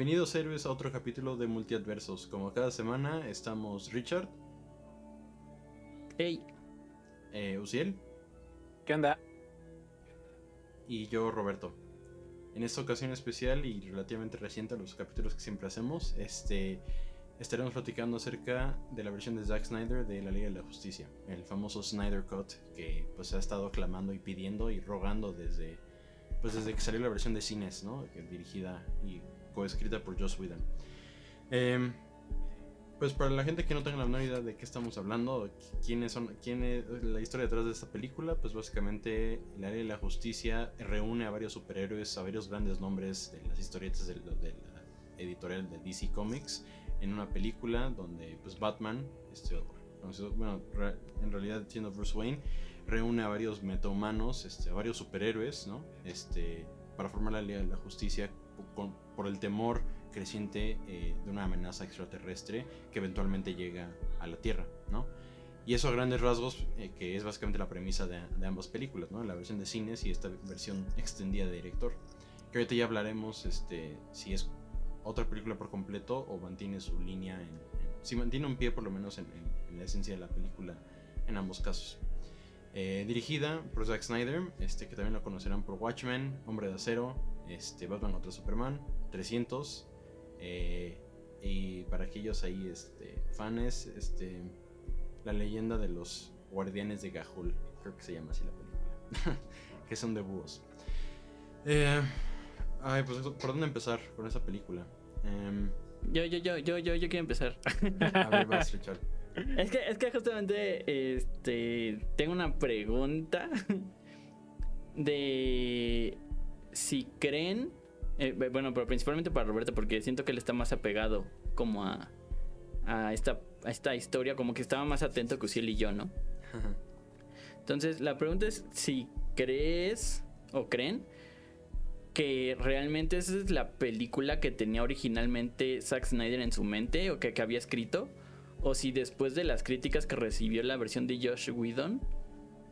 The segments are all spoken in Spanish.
Bienvenidos héroes a otro capítulo de Multiadversos. Como cada semana estamos Richard, Ey, eh, Uciel ¿qué onda? y yo Roberto. En esta ocasión especial y relativamente reciente a los capítulos que siempre hacemos, este, estaremos platicando acerca de la versión de Zack Snyder de la Liga de la Justicia, el famoso Snyder Cut que pues ha estado clamando y pidiendo y rogando desde, pues, desde que salió la versión de cines, ¿no? Dirigida y coescrita por Joss Whedon. Em, pues para la gente que no tenga la menor idea de qué estamos hablando, quiénes son, quién es la historia detrás de esta película, pues básicamente la área de la justicia reúne a varios superhéroes, a varios grandes nombres de las historietas de, editorial de DC Comics en una película donde pues Batman, este, bueno, en realidad siendo Bruce Wayne, reúne a varios metahumanos, este, a varios superhéroes, ¿no? Este, para formar la Liga de la Justicia con- por el temor creciente eh, de una amenaza extraterrestre que eventualmente llega a la Tierra, ¿no? Y eso a grandes rasgos, eh, que es básicamente la premisa de, de ambas películas, ¿no? La versión de cines y esta versión extendida de director. Que ahorita ya hablaremos este, si es otra película por completo o mantiene su línea en, en- si mantiene un pie por lo menos en, en- la esencia de la película en ambos casos. Eh, dirigida por Zack Snyder, este, que también lo conocerán por Watchmen, Hombre de Acero, este, Batman contra Superman, 300, eh, y para aquellos ahí este, fans, este, la leyenda de los guardianes de Gahul, creo que se llama así la película, que son de búhos. Eh, ay, pues por dónde empezar con esa película. Em, Yo, yo, yo, yo, yo, yo quiero empezar. a ver, vas, Richard. es que, es que justamente, este, tengo una pregunta de si creen, eh, bueno, pero principalmente para Roberto, porque siento que él está más apegado como a, a esta, a esta historia, como que estaba más atento que Uciel y yo, ¿no? Entonces, la pregunta es si crees o creen que realmente esa es la película que tenía originalmente Zack Snyder en su mente o que, que había escrito, o si después de las críticas que recibió la versión de Josh Whedon,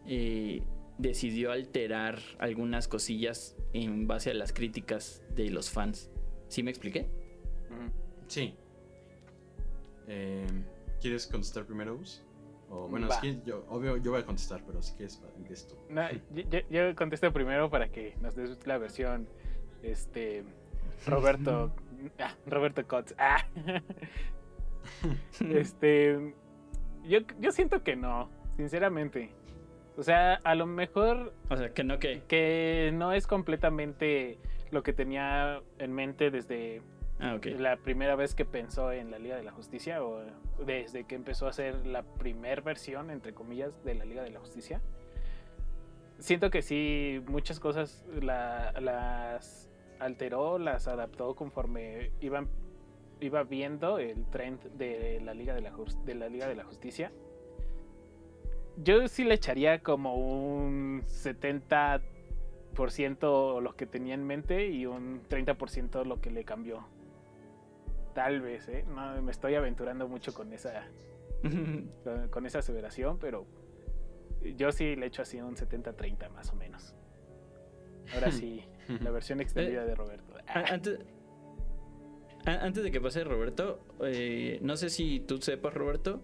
eh, decidió alterar algunas cosillas en base a las críticas de los fans. ¿Sí me expliqué? Sí. Em, ¿Quieres contestar primero, Gus? O, bueno, yo, obvio, yo voy a contestar, pero si quieres, empiezas tú. No, yo, yo- yo contesto primero para que nos des la versión, este, Roberto, ah, Roberto Cotts. Ah. Este, yo, yo siento que no, sinceramente. O sea, a lo mejor O sea, que no que... que no es completamente lo que tenía en mente desde Ah, la primera vez que pensó en la Liga de la Justicia o desde que empezó a hacer la primer versión, entre comillas, de la Liga de la Justicia. Siento que sí, muchas cosas la- las alteró, las adaptó conforme iban, iba viendo el trend de la Liga de la, de la Liga de la Justicia. Yo sí le echaría como un 70% lo que tenía en mente y un 30% lo que le cambió. Tal vez, ¿eh? No, me estoy aventurando mucho con esa, con, con esa aseveración, pero yo sí le echo así un 70-30 más o menos. Ahora sí, la versión extendida de Roberto. Antes, Antes de que pase Roberto, eh, no sé si tú sepas, Roberto,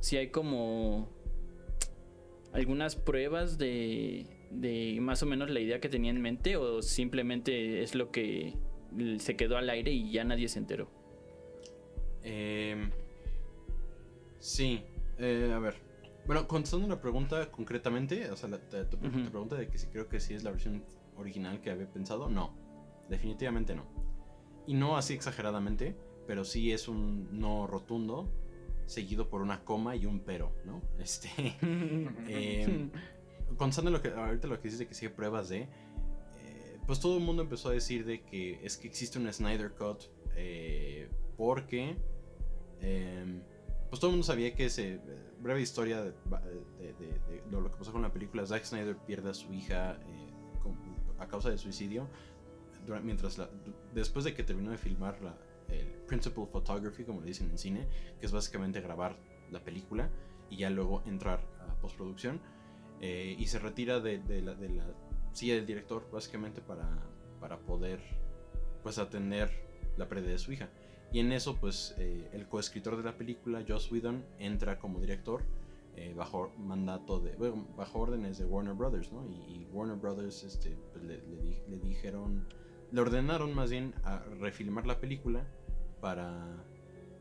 si hay como algunas pruebas de, de más o menos la idea que tenía en mente o simplemente es lo que se quedó al aire y ya nadie se enteró. Em, sí, eh, a ver. Bueno, contestando la pregunta concretamente, o sea, la, Ujú. pregunta de que si creo que sí es la versión original que había pensado, no, definitivamente no. Y no así exageradamente, pero sí es un no rotundo, seguido por una coma y un pero, ¿no? Este, contestando lo que, ahorita lo que dices de que hay pruebas de, eh, pues todo el mundo empezó a decir de que es que existe un Snyder Cut eh, porque em, pues todo el mundo sabía que ese eh, breve historia de, de- de- de lo, que pasó con la película Zack Snyder pierde a su hija eh, con- a causa de suicidio mientras la- después de que terminó de filmar la, principal photography como le dicen en cine que es básicamente grabar la película y ya luego entrar a postproducción eh, y se retira de, de la, de la silla del director básicamente para, para poder pues atender la pérdida de su hija y en eso pues eh, el coescritor de la película Joss Whedon entra como director eh, bajo mandato de bueno, bajo órdenes de Warner Brothers ¿no? y, y Warner Brothers este, pues, le, le di- le dijeron le ordenaron más bien a refilmar la película para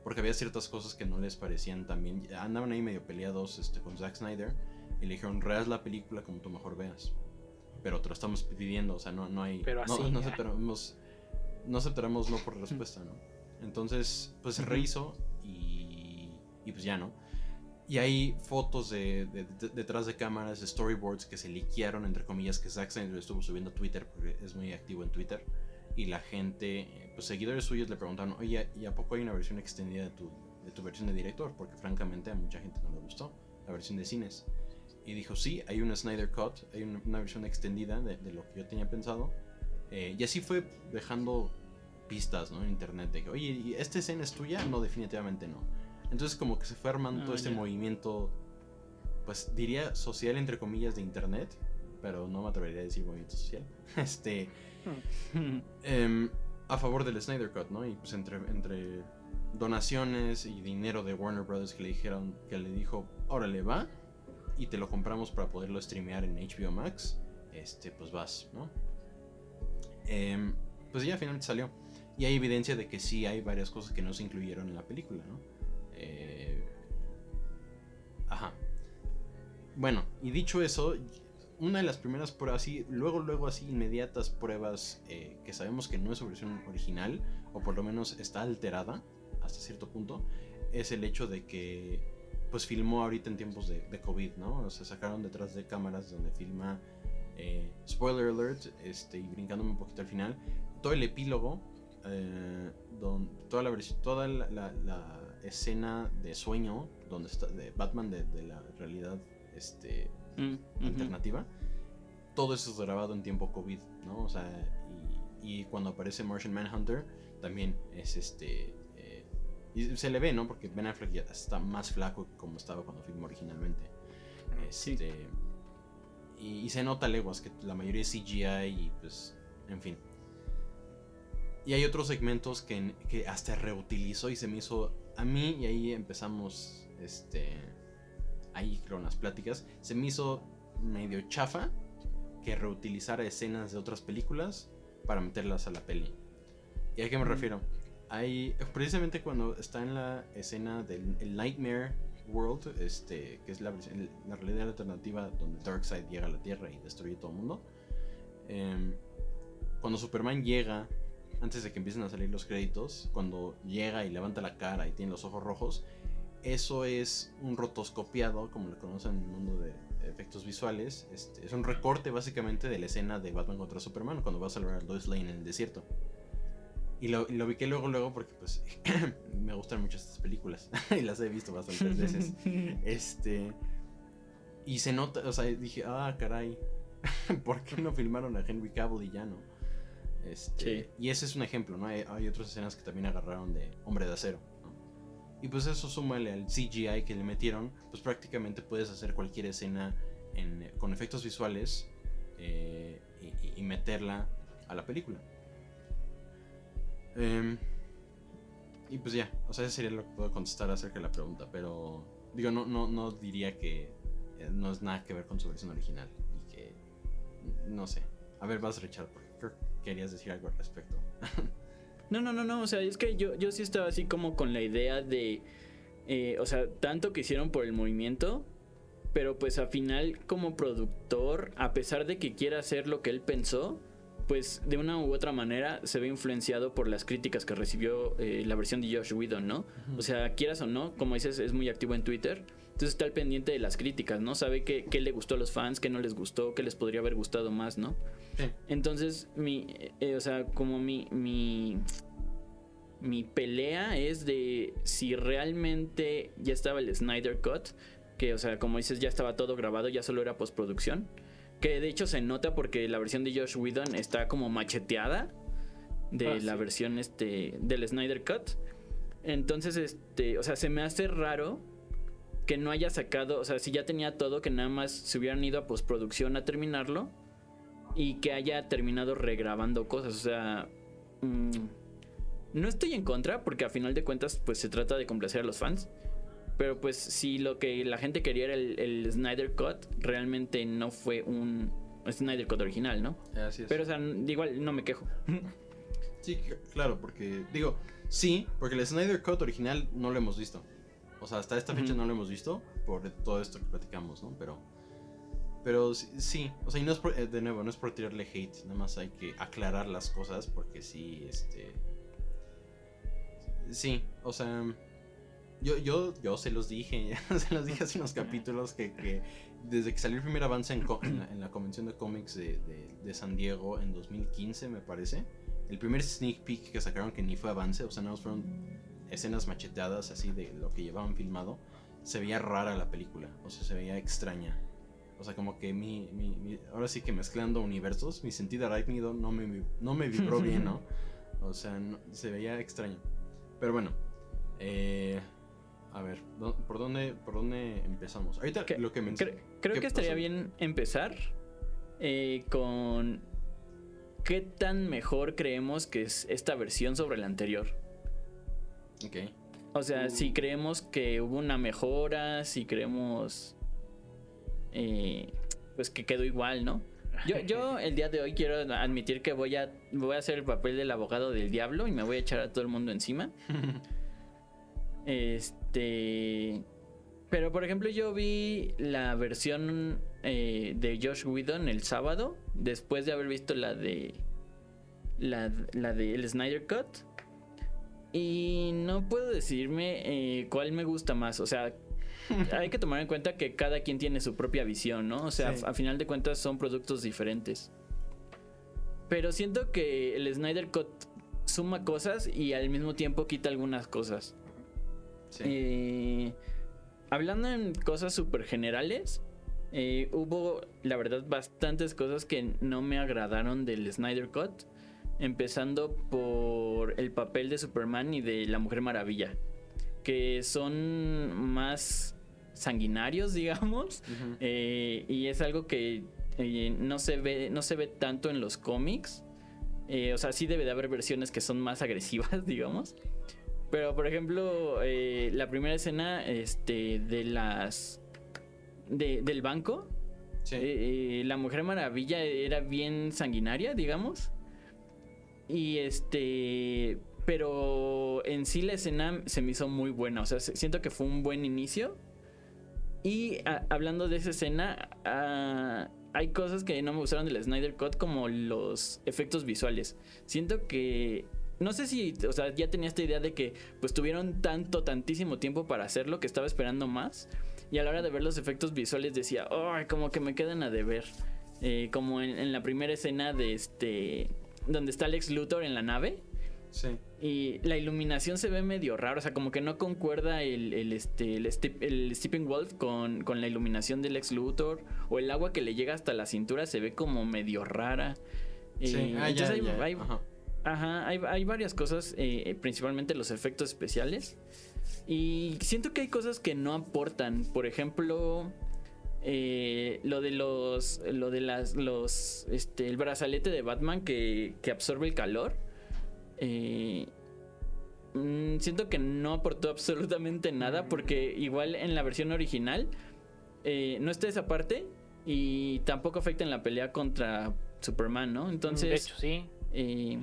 porque había ciertas cosas que no les parecían tan bien. Andaban ahí medio peleados este, con Zack Snyder y le dijeron reas la película como tú mejor veas pero te lo estamos pidiendo o sea no, no hay Pero no, así, no ah. aceptaremos no aceptaremos no por respuesta no entonces pues se rehizo y, y pues ya no y hay fotos de, de- de- detrás de cámaras, storyboards que se liquearon, entre comillas, que Zack Snyder estuvo subiendo a Twitter, porque es muy activo en Twitter. Y la gente, pues seguidores suyos le preguntaron, oye, ¿y a poco hay una versión extendida de tu, de tu versión de director? Porque francamente a mucha gente no le gustó la versión de cines. Y dijo, sí, hay una Snyder Cut, hay una, una versión extendida de, de lo que yo tenía pensado. Eh, y así fue dejando pistas ¿no? en internet de que, oye, ¿y esta escena es tuya? No, definitivamente no. Entonces como que se fue armando Ah, todo este ya. movimiento, pues diría social entre comillas de internet, pero no me atrevería a decir movimiento social. Este, em, a favor del Snyder Cut, ¿no? Y pues entre, donaciones y dinero de Warner Brothers que le dijeron, que le dijo, órale va, y te lo compramos para poderlo streamear en HBO Max, este, pues vas, ¿no? Em, pues ya finalmente salió. Y hay evidencia de que sí hay varias cosas que no se incluyeron en la película, ¿no? Eh, Ajá. Bueno, y dicho eso, una de las primeras pruebas, así, luego, luego así, inmediatas pruebas eh, que sabemos que no es su versión original, o por lo menos está alterada hasta cierto punto, es el hecho de que, pues, filmó ahorita en tiempos de, COVID, ¿no? O sea, sacaron detrás de cámaras donde filma, eh, spoiler alert, este, y brincándome un poquito al final, todo el epílogo, eh, toda, la, vers- toda la, escena de sueño donde está de Batman de la realidad este, Mm, alternativa, todo eso es grabado en tiempo COVID, ¿no? O sea, y, y cuando aparece Martian Manhunter, también es este. eh, y se le ve, ¿no? Porque Ben Affleck ya está más flaco que como estaba cuando filmó originalmente. Sí. Este, y, y se nota leguas que la mayoría es CGI y pues, en fin. Y hay otros segmentos que, que hasta reutilizó y se me hizo a mí y ahí empezamos, este, ahí con las pláticas, se me hizo medio chafa que reutilizara escenas de otras películas para meterlas a la peli. ¿Y a qué me Mm. refiero? Hay, precisamente cuando está en la escena del el Nightmare World, este, que es la, la realidad alternativa donde Darkseid llega a la Tierra y destruye todo el mundo. em, cuando Superman llega, antes de que empiecen a salir los créditos, cuando llega y levanta la cara y tiene los ojos rojos, eso es un rotoscopiado, como le conocen en el mundo de efectos visuales. Este, es un recorte básicamente de la escena de Batman contra Superman cuando va a salvar a Lois Lane en el desierto. Y lo, y lo ubiqué luego, luego porque pues me gustan mucho estas películas y las he visto bastantes veces. Este. Y se nota, o sea, dije, ah, caray, ¿por qué no filmaron a Henry Cavill y ya no? Este, Sí. Y ese es un ejemplo, ¿no? Hay, hay otras escenas que también agarraron de Hombre de Acero. Y pues eso súmale al CGI que le metieron, pues prácticamente puedes hacer cualquier escena en- con efectos visuales eh, y, y meterla a la película. Em, y pues ya, o sea, eso sería lo que puedo contestar acerca de la pregunta, pero digo, no, no, no diría que eh, no es nada que ver con su versión original y que, no sé. A ver, vas Richard, porque creo que querías decir algo al respecto. No, no, no, no. O sea, es que yo, yo sí estaba así como con la idea de. eh, o sea, tanto que hicieron por el movimiento. Pero pues al final, como productor, a pesar de que quiera hacer lo que él pensó, pues de una u otra manera se ve influenciado por las críticas que recibió eh, la versión de Josh Whedon, ¿no? O sea, quieras o no, como dices, es muy activo en Twitter. Entonces está al pendiente de las críticas, ¿no? Sabe qué, qué le gustó a los fans, qué no les gustó, qué les podría haber gustado más, ¿no? Sí. Entonces, mi, eh, o sea, como mi, mi, mi pelea es de si realmente ya estaba el Snyder Cut, que, o sea, como dices, ya estaba todo grabado, ya solo era postproducción. Que de hecho se nota porque la versión de Josh Whedon está como macheteada de Ah, la sí. versión este, del Snyder Cut. Entonces, este, o sea, se me hace raro que no haya sacado, o sea, si ya tenía todo, que nada más se hubieran ido a postproducción a terminarlo y que haya terminado regrabando cosas, o sea, mm, no estoy en contra porque a final de cuentas pues se trata de complacer a los fans, pero pues si lo que la gente quería era el, el Snyder Cut, realmente no fue un Snyder Cut original, ¿no? Así es. Pero o sea, igual no me quejo. Sí, claro, porque digo, sí, porque el Snyder Cut original no lo hemos visto. O sea, hasta esta fecha no lo hemos visto por todo esto que platicamos, ¿no? Pero pero sí, o sea, y no es por, eh, de nuevo, no es por tirarle hate, nada más hay que aclarar las cosas porque sí, este sí, o sea, yo yo yo se los dije, se los dije hace unos capítulos que, que desde que salió el primer avance en, la, en la convención de cómics de, de- de San Diego en 2015, me parece. El primer sneak peek que sacaron que ni fue avance, o sea, más fueron escenas macheteadas así de lo que llevaban filmado. Se veía rara la película, o sea, se veía extraña. O sea, como que mi, mi- mi- ahora sí que mezclando universos, mi sentido arácnido no me, no me vibró bien, ¿no? O sea, no- se veía extraño. Pero bueno, eh, a ver, ¿dó- ¿por dónde, ¿por dónde empezamos? Ahorita Que- lo que me Cre- creo ¿Qué que estaría pasó? bien empezar eh, con qué tan mejor creemos que es esta versión sobre la anterior. Ok. O sea, si creemos que hubo una mejora, si creemos eh, pues que quedó igual, ¿no? Yo, yo el día de hoy quiero admitir que voy a, voy a hacer el papel del abogado del diablo y me voy a echar a todo el mundo encima. Este. Pero por ejemplo, yo vi la versión eh, de Josh Whedon el sábado, después de haber visto la de. La, la de el Snyder Cut. Y no puedo decirme eh, cuál me gusta más. O sea, hay que tomar en cuenta que cada quien tiene su propia visión, ¿no? O sea, Sí. a, a final de cuentas son productos diferentes. Pero siento que el Snyder Cut suma cosas y al mismo tiempo quita algunas cosas. Sí. Eh, hablando en cosas súper generales, eh, hubo, la verdad, bastantes cosas que no me agradaron del Snyder Cut. Empezando por el papel de Superman y de la Mujer Maravilla. Que son más sanguinarios, digamos. Eh, y es algo que eh, no, se ve, no se ve tanto en los cómics. Eh, o sea, sí debe de haber versiones que son más agresivas, digamos. Pero, por ejemplo, la primera escena este, de las. de- del banco. Sí. la Mujer Maravilla era bien sanguinaria, digamos. Y este. Pero en sí la escena se me hizo muy buena. O sea, se- siento que fue un buen inicio. Y a- hablando de esa escena, ah, hay cosas que no me gustaron del Snyder Cut, como los efectos visuales. Siento que. No sé si, o sea, ya tenía esta idea de que pues tuvieron tanto, tantísimo tiempo para hacerlo que estaba esperando más. Y a la hora de ver los efectos visuales decía, ay, como que me quedan a deber. Eh, como en, en la primera escena de este. donde está Lex Luthor en la nave. Sí. Y la iluminación se ve medio raro, o sea, como que no concuerda el, el, este, el, Step- el Stephen Wolf con, con la iluminación del Lex Luthor. O el agua que le llega hasta la cintura se ve como medio rara. Sí. Eh, Ah, ya, hay, ya. hay- Ajá. Ajá, hay, hay varias cosas, eh, principalmente los efectos especiales. Y siento que hay cosas que no aportan. Por ejemplo, eh, lo de los. Lo de las. Los. Este. El brazalete de Batman que, que absorbe el calor. Eh, mm, siento que no aportó absolutamente nada porque igual en la versión original eh, no está esa parte y tampoco afecta en la pelea contra Superman, ¿no? Entonces, de hecho, sí. eh,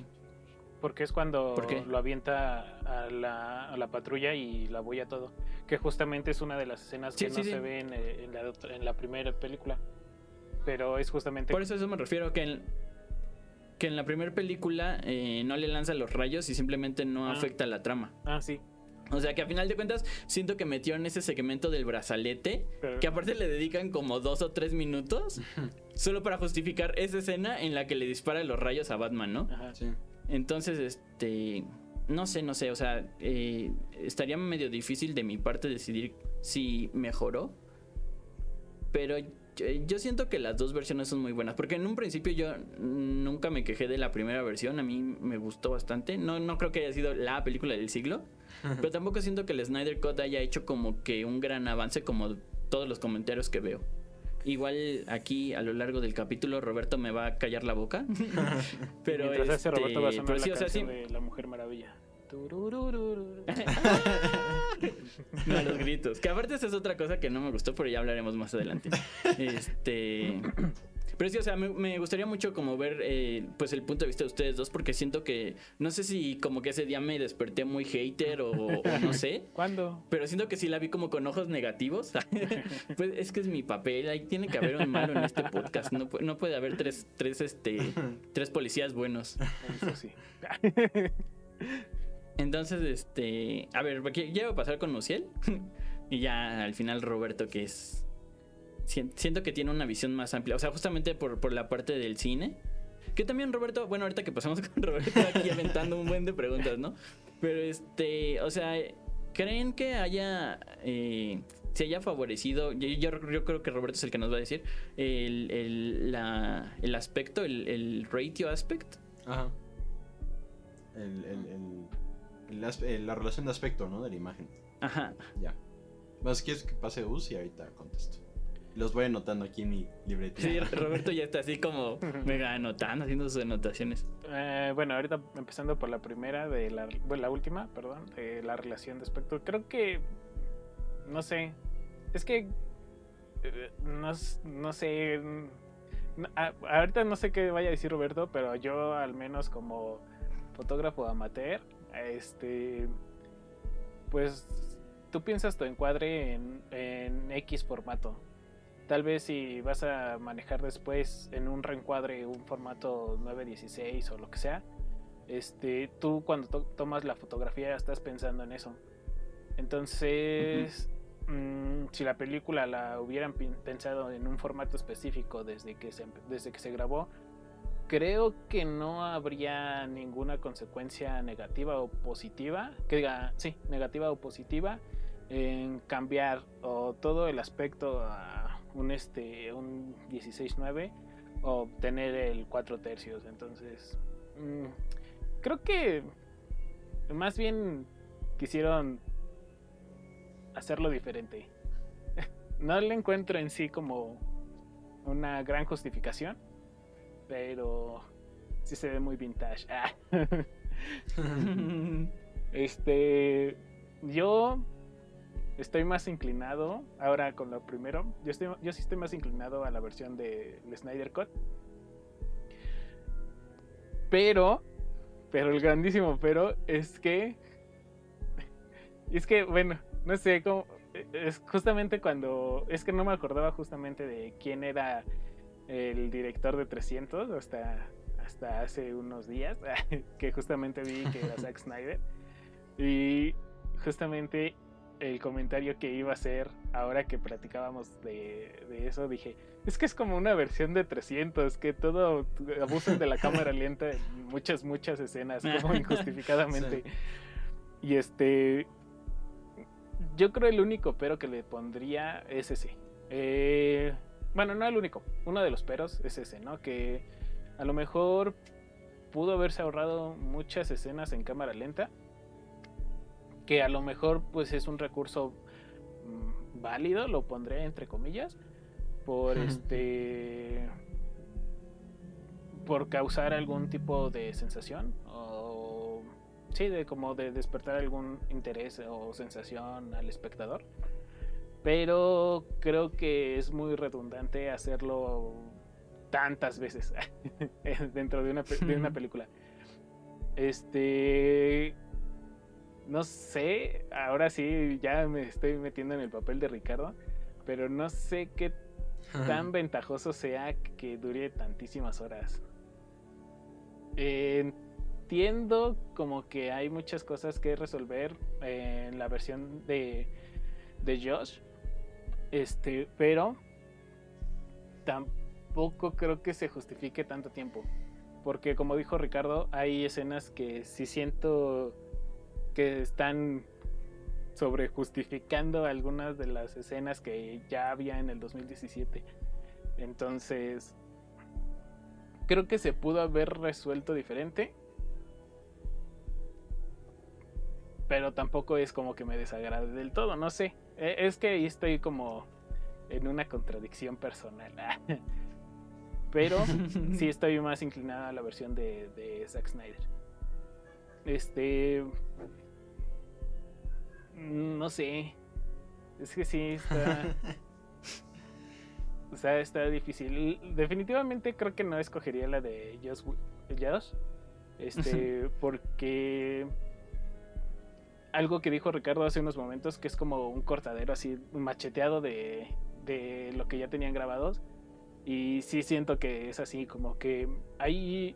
Porque es cuando lo avienta a la, a la patrulla y la boya todo. Que justamente es una de las escenas Sí, que sí, no sí. se ve en, eh, en la, en la primera película. Pero es justamente. por eso a eso me refiero que en, que en la primera película eh, no le lanza los rayos y simplemente no Ah. afecta la trama. Ah, sí. O sea que a final de cuentas siento que metió en ese segmento del brazalete Pero- que aparte le dedican como dos o tres minutos solo para justificar esa escena en la que le dispara los rayos a Batman, ¿no? Ajá. Sí. Entonces, este, no sé, no sé, o sea, eh, estaría medio difícil de mi parte decidir si mejoró, pero yo, yo siento que las dos versiones son muy buenas, porque en un principio yo nunca me quejé de la primera versión, a mí me gustó bastante, no, no creo que haya sido la película del siglo, pero tampoco siento que el Snyder Cut haya hecho como que un gran avance como todos los comentarios que veo. Igual aquí a lo largo del capítulo Roberto me va a callar la boca. pero este, Roberto va a sonar pero la sí, o sea, sí, de La Mujer Maravilla. No, los gritos. Que aparte esa es otra cosa que no me gustó, pero ya hablaremos más adelante. Este. Pero sí, o sea, me, me gustaría mucho como ver eh, pues el punto de vista de ustedes dos, porque siento que, no sé si como que ese día me desperté muy hater o, o no sé, ¿Cuándo? pero siento que sí la vi como con ojos negativos. pues es que es mi papel, ahí tiene que haber un malo en este podcast, no, no puede haber tres, tres, este, tres policías buenos. Eso sí. Entonces, este. A ver, a pasar con Luciel. y ya al final Roberto, que es. sien- Siento que tiene una visión más amplia. O sea, justamente por, por la parte del cine. Que también Roberto, bueno, ahorita que pasamos con Roberto aquí aventando un buen de preguntas, ¿no? Pero este, o sea, ¿creen que haya, eh, se haya favorecido, yo, yo- yo creo que Roberto es el que nos va a decir, el, el, la- el aspecto, el, el ratio aspect? Ajá. El, el, el- eh, la relación de aspecto, ¿no? De la imagen. Ajá. Ya. Más quieres que pase Us y ahorita contesto. Los voy anotando aquí en mi libreta. Sí, Roberto ya está así como mega anotando, haciendo sus anotaciones. Eh, bueno, ahorita empezando por la primera, de la, bueno, la última, perdón, de la relación de aspecto. Creo que, no sé, es que, eh, no, no sé, mm, no- ahorita no sé qué vaya a decir Roberto, pero yo al menos como fotógrafo amateur, este, pues tú piensas tu encuadre en, en X formato. Tal vez si vas a manejar después en un reencuadre un formato 916 o lo que sea, este, tú cuando to- tomas la fotografía estás pensando en eso. Entonces, mm, si la película la hubieran pensado en un formato específico desde que se, desde que se grabó, creo que no habría ninguna consecuencia negativa o positiva, que diga, sí, negativa o positiva en cambiar o todo el aspecto a un este un 16-9 o tener el 4 tercios. Entonces mm, creo que más bien quisieron hacerlo diferente. No le encuentro en sí como una gran justificación pero sí se ve muy vintage Ah. este yo estoy más inclinado ahora con lo primero. Yo, estoy, yo sí estoy más inclinado a la versión de Snyder Cut. Pero, pero el grandísimo pero es que, es que bueno, no sé cómo, es justamente cuando, es que no me acordaba justamente de quién era el director de 300 hasta, hasta hace unos días, que justamente vi que era Zack Snyder. Y justamente el comentario que iba a hacer ahora que platicábamos de, de eso, dije, es que es como una versión de 300, que todo abusan de la cámara lenta en muchas, muchas escenas, como injustificadamente. Y este, yo creo el único pero que le pondría es ese. Eh, bueno, no el único, uno de los peros es ese, ¿no? Que a lo mejor pudo haberse ahorrado muchas escenas en cámara lenta que a lo mejor pues es un recurso mm, válido, lo pondré entre comillas, por este por causar algún tipo de sensación o sí, de como de despertar algún interés o sensación al espectador. Pero creo que es muy redundante hacerlo tantas veces dentro de una, de una película. Este. No sé, ahora sí ya me estoy metiendo en el papel de Ricardo, pero no sé qué tan ventajoso sea que dure tantísimas horas. entiendo como que hay muchas cosas que resolver en la versión de, de Josh, este, pero tampoco creo que se justifique tanto tiempo. Porque como dijo Ricardo, hay escenas que sí siento que están sobre justificando algunas de las escenas que ya había en el 2017. Entonces, creo que se pudo haber resuelto diferente. Pero tampoco es como que me desagrade del todo, no sé. E, es que ahí estoy como en una contradicción personal. Pero sí estoy más inclinada a la versión de, de Zack Snyder. Este. No sé. Es que sí está. o sea, está difícil. Definitivamente creo que no escogería la de Josh. Josh este. porque. Algo que dijo Ricardo hace unos momentos, que es como un cortadero así, macheteado de, de lo que ya tenían grabados y sí siento que es así, como que hay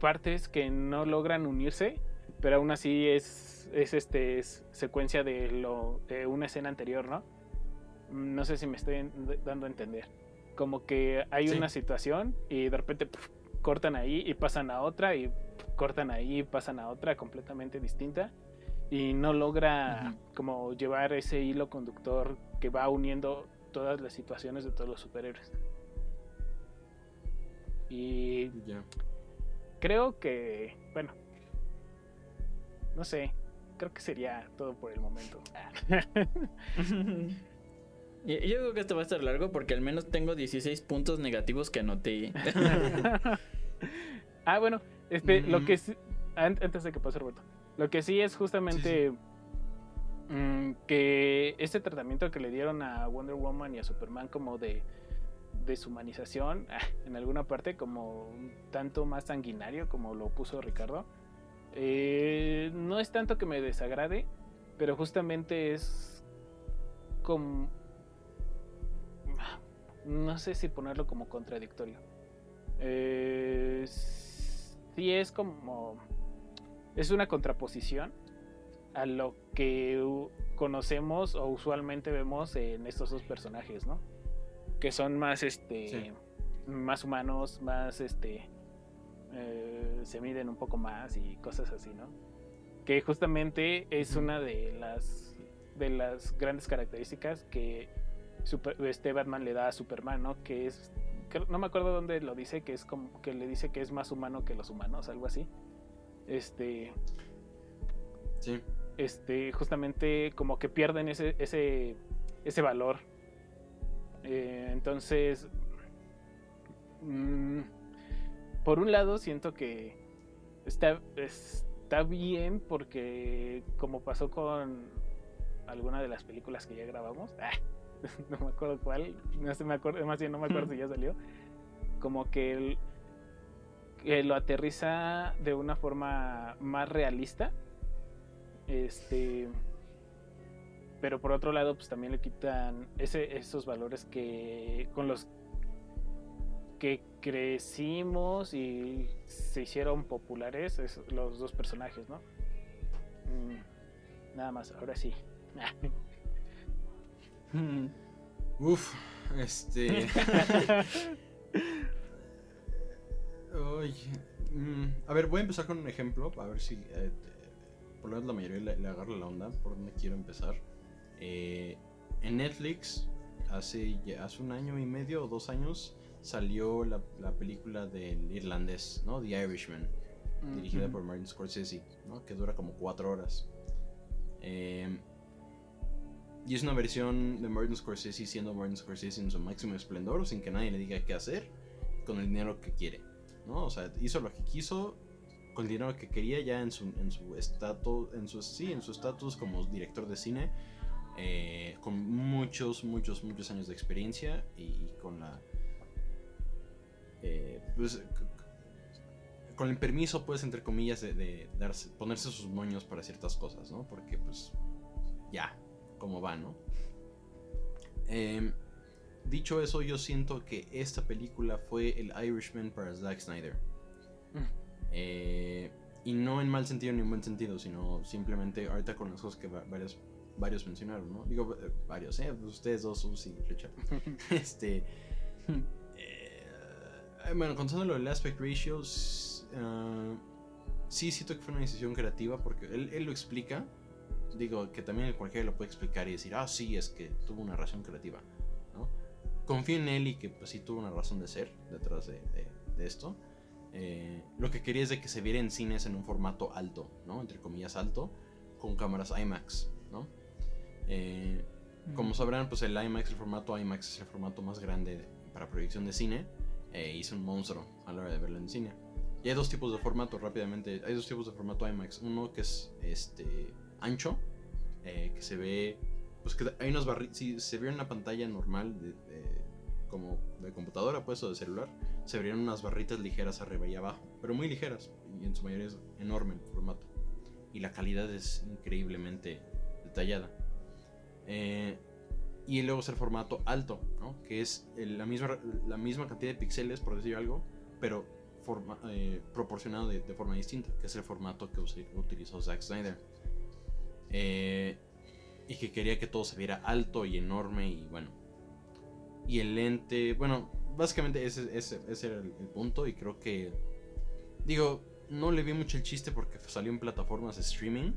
partes que no logran unirse, pero aún así es, es este secuencia de lo de una escena anterior, ¿no? No sé si me estoy dando a entender. Como que hay una situación y de repente cortan ahí y pasan a otra y cortan ahí y pasan a otra completamente distinta y no logra como llevar ese hilo conductor que va uniendo todas las situaciones de todos los superhéroes. Y creo que, bueno, no sé, creo que sería todo por el momento. Yo creo que esto va a estar largo porque al menos tengo 16 puntos negativos que anoté. ah, bueno, este, lo que antes de que pase Roberto, lo que sí es justamente mm, que este tratamiento que le dieron a Wonder Woman y a Superman como de deshumanización en alguna parte como un tanto más sanguinario como lo puso Ricardo. Eh, no es tanto que me desagrade, pero justamente es como... No sé si ponerlo como contradictorio. Eh, sí es como... Es una contraposición a lo que conocemos o usualmente vemos en estos dos personajes, ¿no? que son más este más humanos, más este eh, se miden un poco más y cosas así, ¿no? Que justamente es una de las de las grandes características que este Batman le da a Superman, ¿no? Que es no me acuerdo dónde lo dice, que es como que le dice que es más humano que los humanos, algo así. Este Sí. Este, justamente como que pierden ese ese ese valor eh, entonces, mm, por un lado siento que está, está bien porque como pasó con alguna de las películas que ya grabamos, ah, no me acuerdo cuál, no se me acuerdo, más bien no me acuerdo si ya salió, como que, que lo aterriza de una forma más realista. Este pero por otro lado pues también le quitan ese, esos valores que con los que crecimos y se hicieron populares los dos personajes, ¿no? Mm, nada más, ahora sí. Uf, este. Mm, a ver, voy a empezar con un ejemplo, a ver si eh, por lo menos la mayoría le, le agarra la onda por donde quiero empezar. Eh, en Netflix, hace, hace un año y medio o dos años, salió la, película del irlandés, ¿no? The Irishman, dirigida por Martin Scorsese, ¿no? Que dura como cuatro horas. Em, y es una versión de Martin Scorsese siendo Martin Scorsese en su máximo esplendor, sin que nadie le diga qué hacer, con el dinero que quiere, hizo lo que quiso con el dinero que quería ya en su en su estatus en su sí en su estatus como director de cine eh, con muchos muchos muchos años de experiencia y, con la eh, pues, con el permiso pues entre comillas de, de darse, ponerse sus moños para ciertas cosas no porque pues ya como va no Em, dicho eso yo siento que esta película fue el Irishman para Zack Snyder Mm. eh, y no en mal sentido ni en buen sentido, sino simplemente ahorita con las cosas que va- varios, varios mencionaron, ¿no? Digo, eh, varios, ¿eh? Ustedes dos, Susi y Richard. este. eh, bueno, contando lo del aspect ratio, ah, sí siento que fue una decisión creativa porque él, él lo explica. Digo, que también cualquiera lo puede explicar y decir, ah, sí, es que tuvo una razón creativa. Confío en él y que pues sí tuvo una razón de ser detrás de, de- de esto. Eh, lo que quería es de que se viera en cines en un formato alto, ¿no? Entre comillas alto, con cámaras IMAX, ¿no? Eh, como sabrán, pues el IMAX, el formato IMAX es el formato más grande para proyección de cine. E hizo un monstruo a la hora de verlo en cine. Y hay dos tipos de formato, rápidamente. Hay dos tipos de formato IMAX. Uno que es este ancho, eh, que se ve, pues que hay unas barritas. Si se ve en una pantalla normal, de- como de computadora, pues, o de celular, se verían unas barritas ligeras arriba y abajo, pero muy ligeras. Y en su mayoría es enorme el formato. Y la calidad es increíblemente detallada. Eh, y luego es el formato alto, ¿no? que es la, misma, la misma cantidad de píxeles, por decir algo, pero forma- eh, proporcionado de, de forma distinta, que es el formato que utilizó Zack Snyder. Eh, y que quería que todo se viera alto y enorme y bueno. Y el lente, bueno, básicamente ese, ese, ese era el, el punto y creo que, digo, no le vi mucho el chiste porque salió en plataformas de streaming.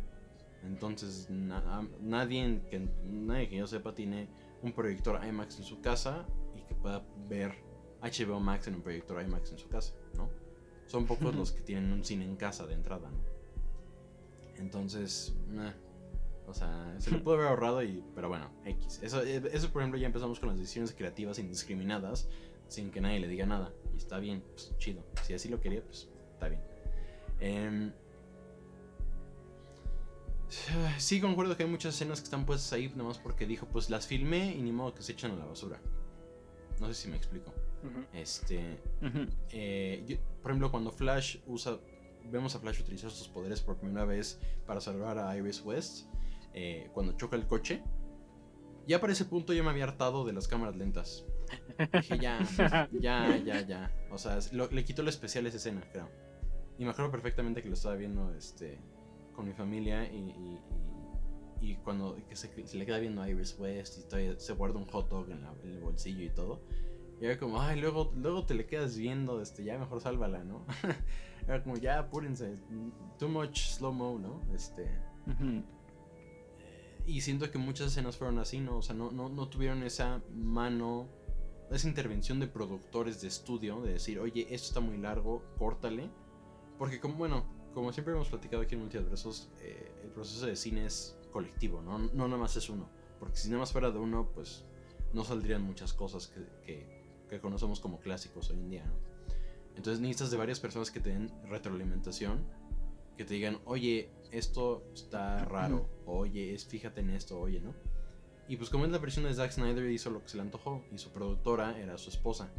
Entonces na- nadie, que, nadie que yo sepa tiene un proyector IMAX en su casa y que pueda ver HBO Max en un proyector IMAX en su casa, ¿no? Son pocos los que tienen un cine en casa de entrada, ¿no? Entonces. O sea, se le pudo haber ahorrado y, pero bueno, X. Eso, eh, eso por ejemplo ya empezamos con las decisiones creativas indiscriminadas sin que nadie le diga nada y está bien, pues chido. Si así lo quería, pues está bien. Em, Sí, concuerdo que hay muchas escenas que están puestas ahí nada más porque dijo, pues las filmé y ni modo que se echan a la basura. No sé si me explico. Este, eh, yo- por ejemplo, cuando Flash usa, vemos a Flash utilizar sus poderes por primera vez para salvar a Iris West, eh, cuando choca el coche, ya para ese punto yo me había hartado de las cámaras lentas. Dije, ya, ya, ya, ya. O sea, lo- le quitó lo especial a esa escena, creo. Y me acuerdo perfectamente que lo estaba viendo este, con mi familia y, y- y- y cuando que se, se le queda viendo a Iris West y todavía se guarda un hot dog en, la- en el bolsillo y todo. Y era como, ay, luego, luego te le quedas viendo, este, ya mejor sálvala, ¿no? era como, ya apúrense, too much slow-mo, ¿no? Este, Ujú. Y siento que muchas escenas fueron así, ¿no? O sea, no, no, no tuvieron esa mano, esa intervención de productores de estudio, de decir, oye, esto está muy largo, córtale. Porque como, bueno, como siempre hemos platicado aquí en Multiversos, eh, el proceso de cine es colectivo, ¿no? No nada más es uno. Porque si nada más fuera de uno, pues no saldrían muchas cosas que, que- que conocemos como clásicos hoy en día, ¿no? Entonces necesitas de varias personas que te den retroalimentación, que te digan, oye, esto está raro, oye, es, fíjate en esto, oye, ¿no? Y pues como es la versión de Zack Snyder, hizo lo que se le antojó, y su productora era su esposa.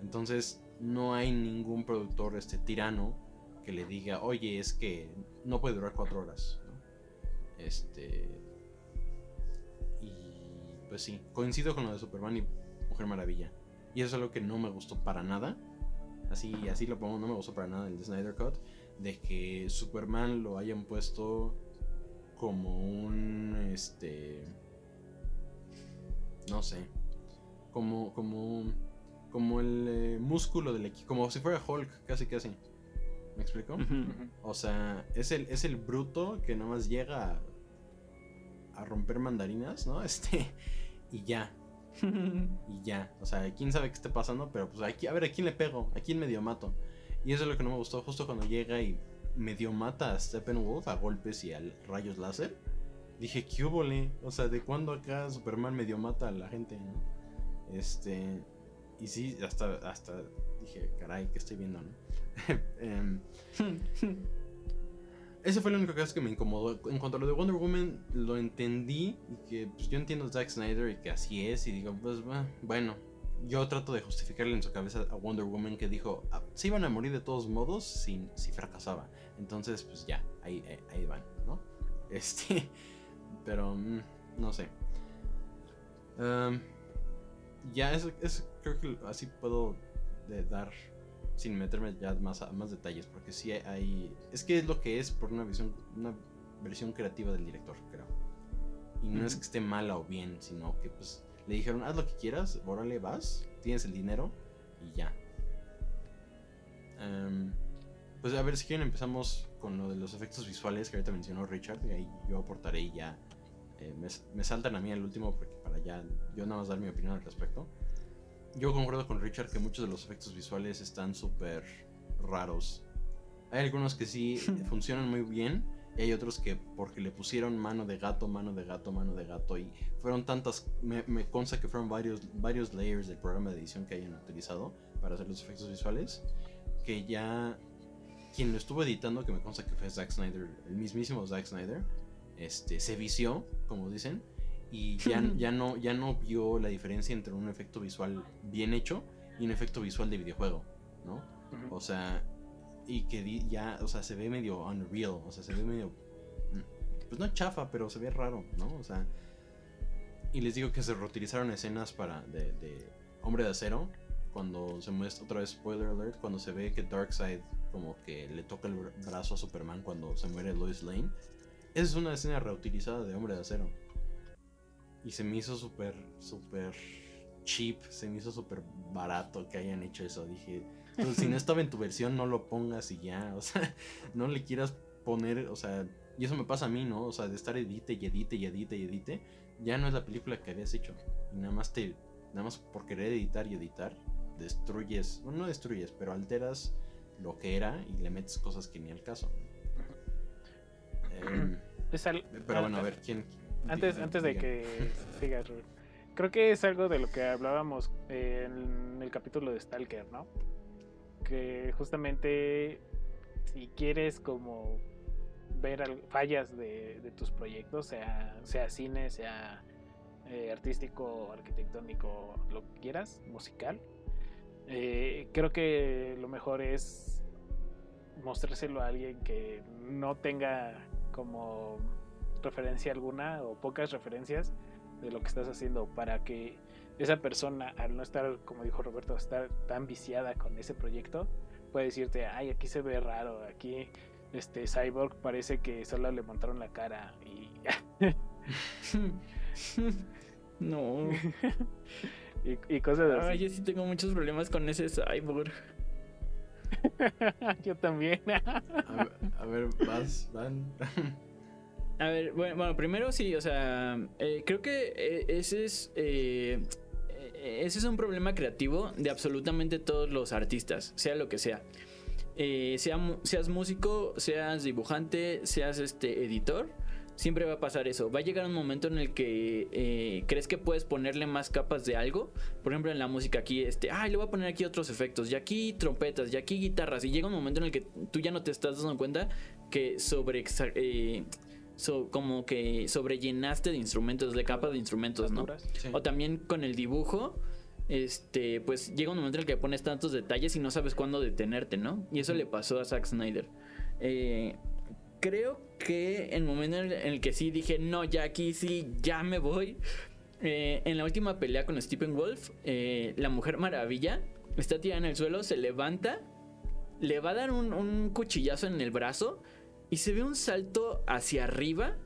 Entonces no hay ningún productor este tirano que le diga, oye, es que no puede durar cuatro horas, ¿no? Este... Y pues sí, coincido con lo de Superman y Mujer Maravilla. Y eso es algo que no me gustó para nada. Así, así lo pongo, no me gustó para nada el Snyder Cut. De que Superman lo hayan puesto como un este. No sé. Como. como. como el eh, músculo del equipo. Como si fuera Hulk, casi casi. ¿Me explico? O sea, es el, es el bruto que nada más llega a, a romper mandarinas, ¿no? Este. Y ya. Y ya. O sea, quién sabe qué esté pasando, pero pues aquí, a ver, ¿a quién le pego? ¿A quién medio mato? Y eso es lo que no me gustó. Justo cuando llega y medio mata a Steppenwolf a golpes y a rayos láser. Dije, ¿qué húbole? O sea, ¿de cuándo acá Superman medio mata a la gente, no? Este. Y sí, hasta, hasta dije, caray, ¿qué estoy viendo, no? Em, ese fue el único caso que me incomodó. En cuanto a lo de Wonder Woman, lo entendí y que pues, yo entiendo a Zack Snyder y que así es. Y digo, pues bueno, yo trato de justificarle en su cabeza a Wonder Woman que dijo, ah, se iban a morir de todos modos si, si fracasaba. Entonces, pues ya, ahí, ahí, ahí van, ¿no? Este, pero mm, no sé. Ya, es, es- creo que así puedo de dar sin meterme ya más a más detalles, porque sí hay... Es que es lo que es por una visión, una versión creativa del director, creo. Y no es que esté mala o bien, sino que pues le dijeron, haz lo que quieras, órale, vas, tienes el dinero y ya. Em, pues a ver, si quieren empezamos con lo de los efectos visuales que ahorita mencionó Richard, y ahí yo aportaré y ya eh, me, me saltan a mí el último porque para ya yo nada más dar mi opinión al respecto. Yo concuerdo con Richard que muchos de los efectos visuales están súper raros. Hay algunos que sí funcionan muy bien y hay otros que porque le pusieron mano de gato, mano de gato, mano de gato y fueron tantas, me, me consta que fueron varios, varios layers del programa de edición que hayan utilizado para hacer los efectos visuales que ya quien lo estuvo editando, que me consta que fue Zack Snyder, el mismísimo Zack Snyder, este, se vició, como dicen, y ya, ya, no, ya no vio la diferencia entre un efecto visual bien hecho y un efecto visual de videojuego, ¿no? O sea, y que ya, o sea, se ve medio unreal, o sea, se ve medio, pues no chafa, pero se ve raro, ¿no? O sea, y les digo que se reutilizaron escenas para de, de Hombre de Acero, cuando se muestra, otra vez spoiler alert, cuando se ve que Darkseid como que le toca el bra- brazo a Superman cuando se muere Lois Lane. Esa es una escena reutilizada de Hombre de Acero. Y se me hizo súper, súper cheap, se me hizo súper barato que hayan hecho eso. Dije, entonces, si no estaba en tu versión, no lo pongas y ya. O sea, no le quieras poner, o sea, y eso me pasa a mí, ¿no? O sea, de estar edite y edite y edite y edite, ya no es la película que habías hecho. Y nada más te, nada más por querer editar y editar, destruyes, bueno, no destruyes, pero alteras lo que era y le metes cosas que ni al caso. Em, Es al- pero bueno, a ver, ¿quién? Antes, antes de que sigas. Creo que es algo de lo que hablábamos en el capítulo de Stalker, ¿no? Que justamente si quieres como ver al- fallas de, de tus proyectos, sea, sea cine, sea eh, artístico, arquitectónico, lo que quieras, musical, eh, creo que lo mejor es mostrárselo a alguien que no tenga como referencia alguna o pocas referencias de lo que estás haciendo para que esa persona al no estar como dijo Roberto estar tan viciada con ese proyecto puede decirte ay aquí se ve raro aquí este Cyborg parece que solo le montaron la cara y, no. y, y cosas Ay, así yo sí tengo muchos problemas con ese cyborg. yo también A ver, a ver, vas, van. A ver, bueno, bueno, primero sí, o sea, eh, creo que eh, ese es eh, ese es un problema creativo de absolutamente todos los artistas, sea lo que sea. Eh, sea seas músico, seas dibujante, seas este editor, siempre va a pasar eso. Va a llegar un momento en el que eh, crees que puedes ponerle más capas de algo. Por ejemplo, en la música aquí, este, ay, le voy a poner aquí otros efectos, y aquí trompetas, y aquí guitarras. Y llega un momento en el que tú ya no te estás dando cuenta que sobre eh, so- como que sobrellenaste de instrumentos, de capas de instrumentos, ¿no? Sí. O también con el dibujo, este, pues llega un momento en el que pones tantos detalles y no sabes cuándo detenerte, ¿no? Y eso le pasó a Zack Snyder. Eh, creo que el momento en el que sí dije, no, ya aquí sí, ya me voy. eh, en la última pelea con Stephen Wolf, eh, la Mujer Maravilla está tirada en el suelo, se levanta, le va a dar un, un cuchillazo en el brazo y se ve un salto hacia arriba,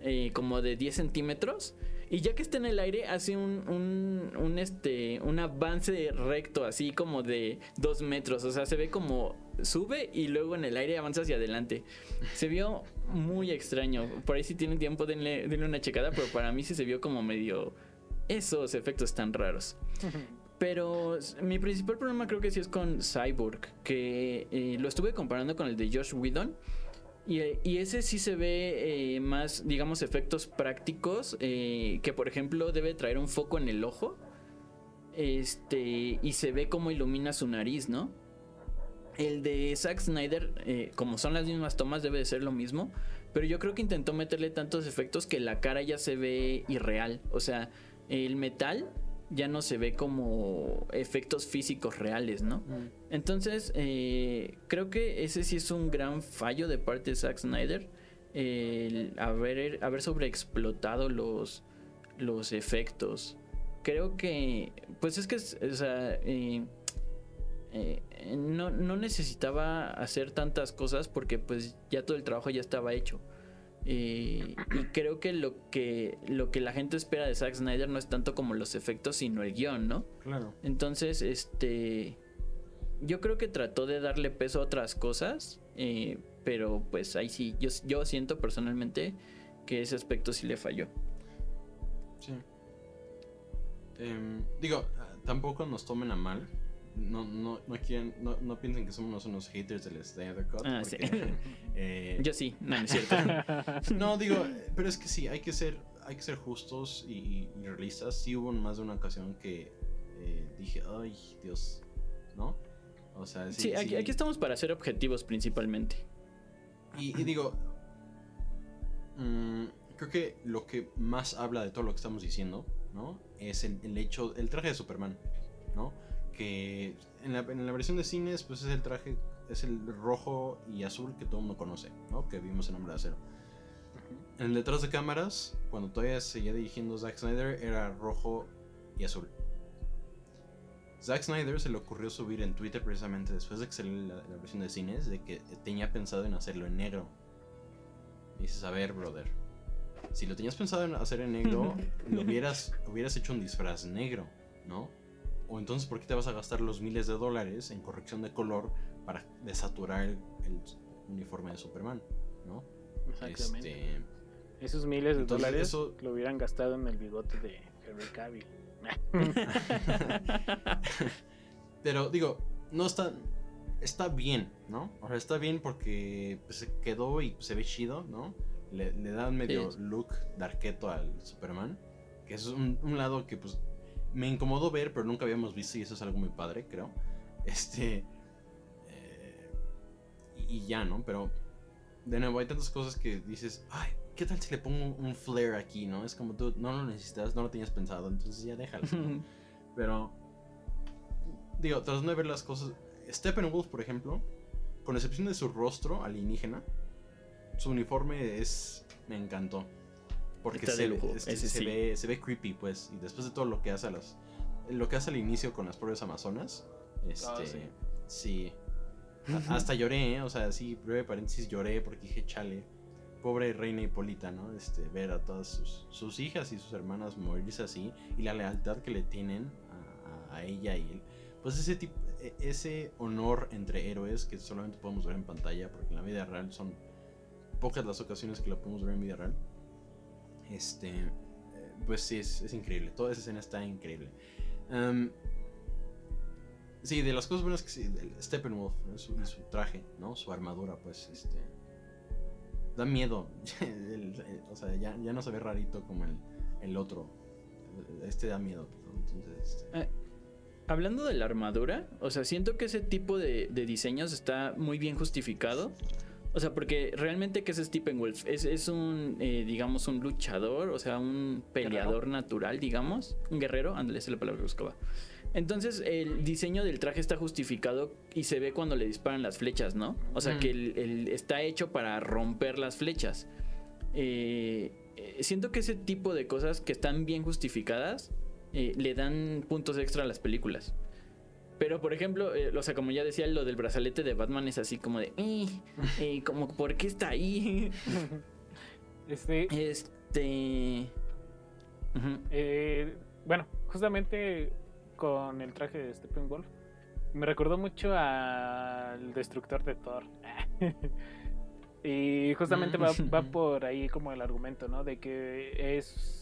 eh, como de 10 centímetros. Y ya que está en el aire, hace un, un, un, este, un avance recto, así como de 2 metros. O sea, se ve como sube y luego en el aire avanza hacia adelante. Se vio muy extraño. Por ahí si tienen tiempo, denle, denle una checada, pero para mí sí se vio como medio esos efectos tan raros. Pero mi principal problema creo que sí es con Cyborg, que eh, lo estuve comparando con el de Josh Whedon. Y, ese sí se ve eh, más, digamos, efectos prácticos, eh, que por ejemplo debe traer un foco en el ojo. Este, y se ve cómo ilumina su nariz, ¿no? El de Zack Snyder, eh, como son las mismas tomas, debe de ser lo mismo. Pero yo creo que intentó meterle tantos efectos que la cara ya se ve irreal. O sea, el metal ya no se ve como efectos físicos reales, ¿no? Entonces, eh, creo que ese sí es un gran fallo de parte de Zack Snyder. El haber, haber sobreexplotado los, los efectos. Creo que, pues es que, o sea, eh, eh, no, no necesitaba hacer tantas cosas porque pues ya todo el trabajo ya estaba hecho. Eh, y creo que lo que lo que la gente espera de Zack Snyder no es tanto como los efectos, sino el guion, ¿no? Claro. Entonces, este. Yo creo que trató de darle peso a otras cosas. eh, pero pues ahí sí. Yo, yo siento personalmente que ese aspecto sí le falló. Sí. Em, digo, tampoco nos tomen a mal. No, no, no, quieren, no, no piensen que somos unos haters del Snyder Cut. Ah, sí. porque, eh, Yo sí, no, no es cierto. No, digo, pero es que sí, hay que ser, hay que ser justos y, y realistas. Sí hubo más de una ocasión que eh, dije, ay, Dios, ¿no? O sea, sí. Sí, aquí, sí. aquí estamos para ser objetivos principalmente. Y, y digo, mm, creo que lo que más habla de todo lo que estamos diciendo, ¿no? Es el, el hecho, el traje de Superman, ¿no? Que en la, en la versión de cines, pues es el traje, es el rojo y azul que todo el mundo conoce, ¿no? Que vimos en Hombre de Acero. En el detrás de cámaras, cuando todavía seguía dirigiendo Zack Snyder, era rojo y azul. Zack Snyder se le ocurrió subir en Twitter precisamente después de que salió la, la versión de cines de que tenía pensado en hacerlo en negro. Y dices, a ver, brother, si lo tenías pensado en hacer en negro, lo hubieras, hubieras hecho un disfraz negro, ¿no? O entonces, ¿por qué te vas a gastar los miles de dólares en corrección de color para desaturar el, el uniforme de Superman, ¿no? Exactamente. Este, Esos miles de Entonces, dólares eso- lo hubieran gastado en el bigote de Henry Cavill. Pero digo, no está. Está bien, ¿no? O sea, está bien porque pues, se quedó y se ve chido, ¿no? Le, le da un medio Sí. look darketo al Superman. Que es un, un lado que pues me incomodó ver, pero nunca habíamos visto y eso es algo muy padre, creo. Este. eh, y, ya, ¿no? Pero de nuevo, hay tantas cosas que dices, ay, ¿qué tal si le pongo un flare aquí, no? Es como tú no lo necesitas, no lo tenías pensado, entonces ya déjalo. ¿no? Pero, digo, tratando de ver las cosas. Steppenwolf, por ejemplo, con excepción de su rostro alienígena, su uniforme es. Me encantó. Porque se, de lujo, es que ese se sí. ve, se ve creepy, pues. Y después de todo lo que hace a las. Lo que hace al inicio con las propias Amazonas. Este. Ah, sí. Hasta lloré, ¿eh? O sea, sí, breve paréntesis, lloré porque dije, chale. Pobre reina Hipólita, ¿no? Este, ver a todas sus, sus hijas y sus hermanas morirse así. Y la lealtad que le tienen a, a- a ella y él. Pues ese tipo, e- ese honor entre héroes que solamente podemos ver en pantalla, porque en la vida real son pocas las ocasiones que lo podemos ver en vida real. Este, eh, pues sí, es, es increíble. Toda esa escena está increíble. Sí, de las cosas buenas que sí, Steppenwolf, su, su traje, ¿no? Su armadura, pues, este. Da miedo. O sea, ya, ya no se ve rarito como el, el otro. Este da miedo. Entonces, este, Eh, Hablando de la armadura, o sea, siento que ese tipo de, de diseños está muy bien justificado. O sea, porque realmente, ¿qué es Steppenwolf? Es, es un, eh, digamos, un luchador, o sea, un peleador natural, digamos. Un guerrero, ándale, esa es la palabra que buscaba. Entonces, el diseño del traje está justificado y se ve cuando le disparan las flechas, ¿no? O sea, Mm. que el- el- está hecho para romper las flechas. Eh, eh, siento que ese tipo de cosas que están bien justificadas eh, le dan puntos extra a las películas. Pero, por ejemplo, eh, o sea, como ya decía, lo del brazalete de Batman es así como de, "Eh, eh, como, ¿por qué está ahí? Este, Este... eh, bueno, justamente con el traje de Steppenwolf, me recordó mucho al destructor de Thor. y justamente va, Mm. va por ahí como el argumento, ¿no? De que es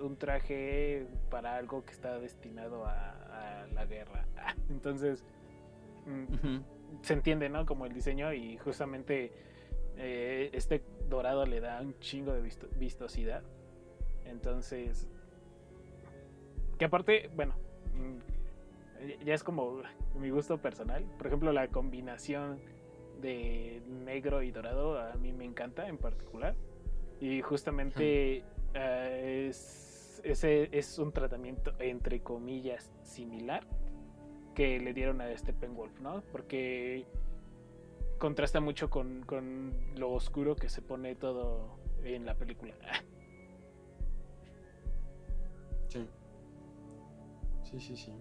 un traje para algo que está destinado a, a la guerra. Entonces, mm, se entiende, ¿no? Como el diseño y justamente eh, este dorado le da un chingo de visto- vistosidad. Entonces, que aparte, bueno, mm, ya es como mi gusto personal. Por ejemplo, la combinación de negro y dorado a mí me encanta en particular. Y justamente eh, es, ese es un tratamiento entre comillas similar que le dieron a este Penwolf, ¿no? Porque contrasta mucho con, con lo oscuro que se pone todo en la película. Sí. Sí, sí, sí.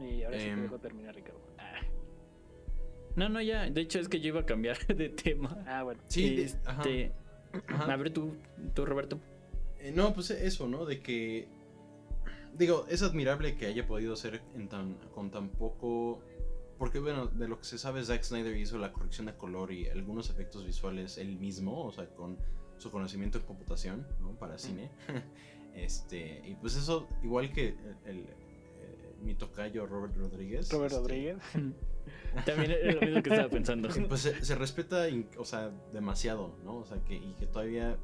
Y ahora sí te Em. dejo terminar, Ricardo. No, no, ya. De hecho, es que yo iba a cambiar de tema. Ah, bueno. Sí, de- ajá. Este, Ajá. A ver, tú, tú, Roberto. Eh, no, pues eso, ¿no? De que. Digo, es admirable que haya podido hacer en tan, con tan poco. Porque, bueno, de lo que se sabe, Zack Snyder hizo la corrección de color y algunos efectos visuales él mismo, o sea, con su conocimiento en computación, ¿no? Para cine. este, y pues eso, igual que el, el- eh, mi tocayo Robert Rodríguez. Robert este, Rodríguez. También era lo mismo que estaba pensando. pues se, se respeta, in- o sea, demasiado, ¿no? O sea, que, y que todavía...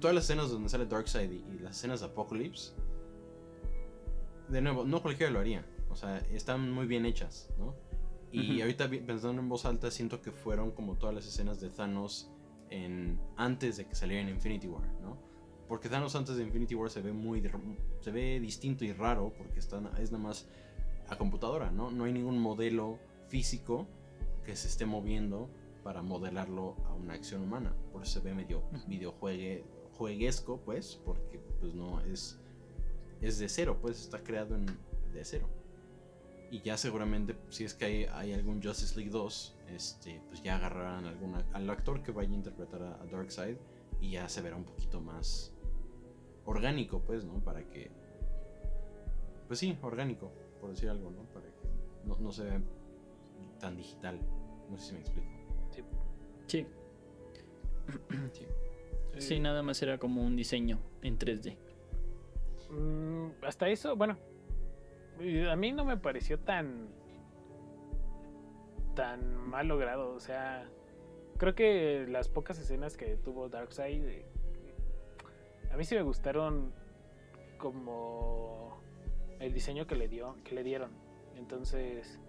Todas las escenas donde sale Darkseid y, y las escenas de Apocalypse, de nuevo, no cualquiera lo haría. O sea, están muy bien hechas, ¿no? Y ahorita pensando en voz alta, siento que fueron como todas las escenas de Thanos en, antes de que saliera en Infinity War, ¿no? Porque Thanos antes de Infinity War se ve muy se ve distinto y raro porque está, es nada más a computadora, ¿no? No hay ningún modelo físico que se esté moviendo para modelarlo a una acción humana. Por eso se ve medio videojuegue, jueguesco, pues, porque pues no es es de cero, pues está creado en de cero. Y ya seguramente si es que hay, hay algún Justice League 2, este, pues ya agarrarán alguna, al actor que vaya a interpretar a, a Darkseid y ya se verá un poquito más orgánico, pues, ¿no? Para que pues sí, orgánico, por decir algo, ¿no? Para que no, no se vea tan digital. No sé si me explico. Sí, Sí. sí, nada más era como un diseño en 3D. Mm, hasta eso, bueno, a mí no me pareció tan tan mal logrado, o sea, creo que las pocas escenas que tuvo Darkseid eh, a mí sí me gustaron como el diseño que le dio, que le dieron. Entonces,